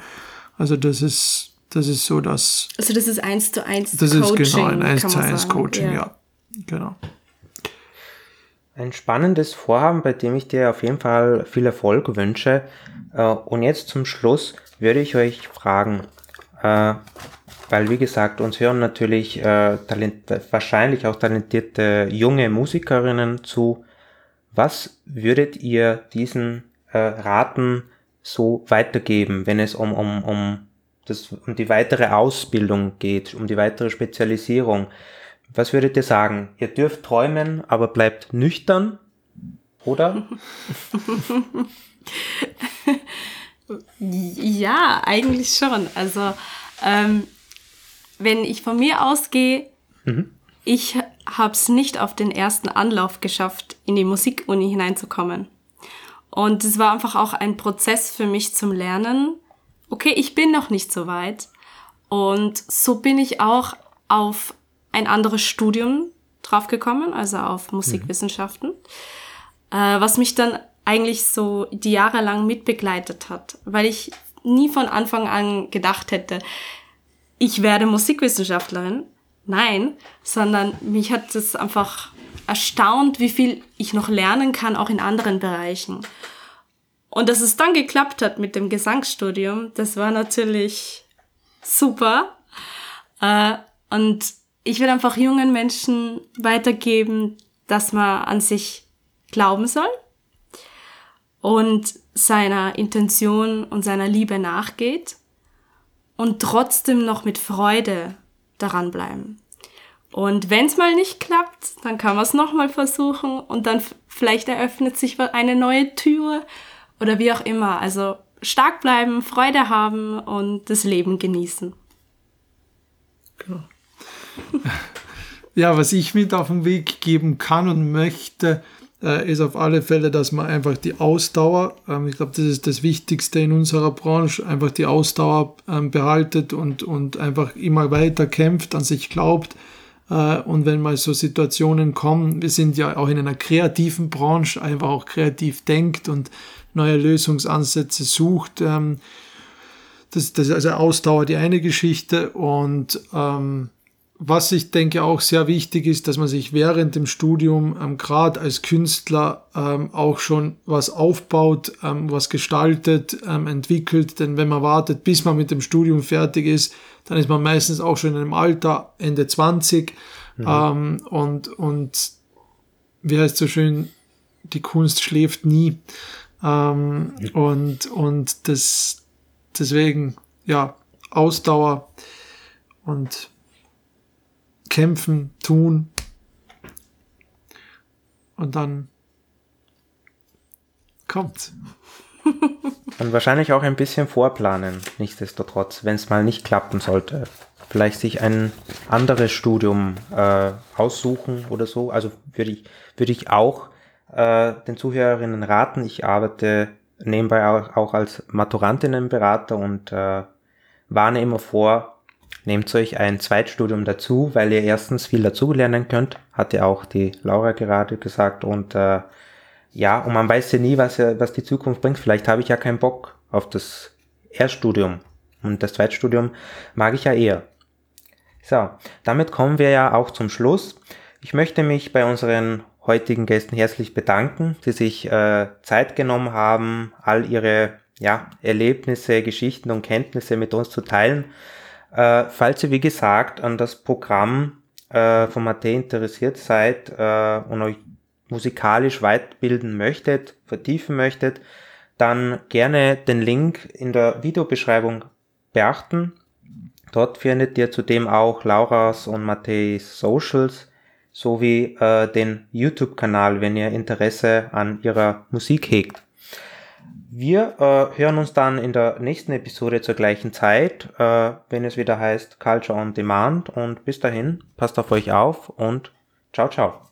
[SPEAKER 3] Also das ist, Das ist so das.
[SPEAKER 2] Also das ist eins zu eins
[SPEAKER 3] Das
[SPEAKER 2] Coaching,
[SPEAKER 3] ist genau ein 1
[SPEAKER 2] kann
[SPEAKER 3] zu
[SPEAKER 2] man
[SPEAKER 3] 1
[SPEAKER 2] sagen.
[SPEAKER 3] Coaching, ja. Genau.
[SPEAKER 1] Ein spannendes Vorhaben, bei dem ich dir auf jeden Fall viel Erfolg wünsche. Äh, Und jetzt zum Schluss würde ich euch fragen, äh, weil wie gesagt, uns hören natürlich äh, talent wahrscheinlich auch talentierte junge Musikerinnen zu. Was würdet ihr diesen äh, raten, so weitergeben, wenn es um, um, um, das, um die weitere Ausbildung geht, um die weitere Spezialisierung? Was würdet ihr sagen? Ihr dürft träumen, aber bleibt nüchtern, oder?
[SPEAKER 2] Ja, eigentlich schon. Also, ähm, wenn ich von mir ausgehe, ich habe es nicht auf den ersten Anlauf geschafft, in die Musikuni hineinzukommen. Und es war einfach auch ein Prozess für mich zum Lernen. Okay, ich bin noch nicht so weit. Und so bin ich auch auf ein anderes Studium draufgekommen, also auf Musikwissenschaften, äh, was mich dann eigentlich so die Jahre lang mitbegleitet hat, weil ich nie von Anfang an gedacht hätte, ich werde Musikwissenschaftlerin. Nein, sondern mich hat es einfach erstaunt, wie viel ich noch lernen kann, auch in anderen Bereichen. Und dass es dann geklappt hat mit dem Gesangsstudium, das war natürlich super. Äh, und ich will einfach jungen Menschen weitergeben, dass man an sich glauben soll und seiner Intention und seiner Liebe nachgeht und trotzdem noch mit Freude daran bleiben. Und wenn es mal nicht klappt, dann kann man es nochmal versuchen und dann vielleicht eröffnet sich eine neue Tür oder wie auch immer. Also stark bleiben, Freude haben und das Leben genießen.
[SPEAKER 3] Ja, was ich mit auf den Weg geben kann und möchte, äh, ist auf alle Fälle, dass man einfach die Ausdauer, ähm, ich glaube, das ist das Wichtigste in unserer Branche, einfach die Ausdauer ähm, behaltet und, und einfach immer weiter kämpft, an sich glaubt. Äh, und wenn mal so Situationen kommen, wir sind ja auch in einer kreativen Branche, einfach auch kreativ denkt und neue Lösungsansätze sucht. Ähm, das, das ist also Ausdauer die eine Geschichte und ähm, was ich denke auch sehr wichtig ist, dass man sich während dem Studium ähm, gerade als Künstler ähm, auch schon was aufbaut, ähm, was gestaltet, ähm, entwickelt. Denn wenn man wartet, bis man mit dem Studium fertig ist, dann ist man meistens auch schon in einem Alter, Ende 20. Ähm, und, und wie heißt so schön, die Kunst schläft nie. Ähm, und, und das, deswegen, ja, Ausdauer und kämpfen, tun und dann kommt's.
[SPEAKER 1] Und wahrscheinlich auch ein bisschen vorplanen, nichtsdestotrotz, wenn es mal nicht klappen sollte. Vielleicht sich ein anderes Studium äh, aussuchen oder so. Also würde ich, würde ich auch äh, den Zuhörerinnen raten. Ich arbeite nebenbei auch, auch als Maturantinnenberater und äh, warne immer vor, nehmt euch ein Zweitstudium dazu, weil ihr erstens viel dazulernen könnt, hat ja auch die Laura gerade gesagt und äh, ja, und man weiß ja nie, was, was die Zukunft bringt. Vielleicht habe ich ja keinen Bock auf das Erststudium. Und das Zweitstudium mag ich ja eher. So, damit kommen wir ja auch zum Schluss. Ich möchte mich bei unseren heutigen Gästen herzlich bedanken, die sich äh, Zeit genommen haben, all ihre ja, Erlebnisse, Geschichten und Kenntnisse mit uns zu teilen. Äh, falls ihr, wie gesagt, an das Programm äh, von Mathe interessiert seid äh, und euch musikalisch weiterbilden möchtet, vertiefen möchtet, dann gerne den Link in der Videobeschreibung beachten. Dort findet ihr zudem auch Lauras und Matthäus Socials sowie äh, den YouTube-Kanal, wenn ihr Interesse an ihrer Musik hegt. Wir äh, hören uns dann in der nächsten Episode zur gleichen Zeit, äh, wenn es wieder heißt Culture on Demand. Und bis dahin, passt auf euch auf und ciao, ciao.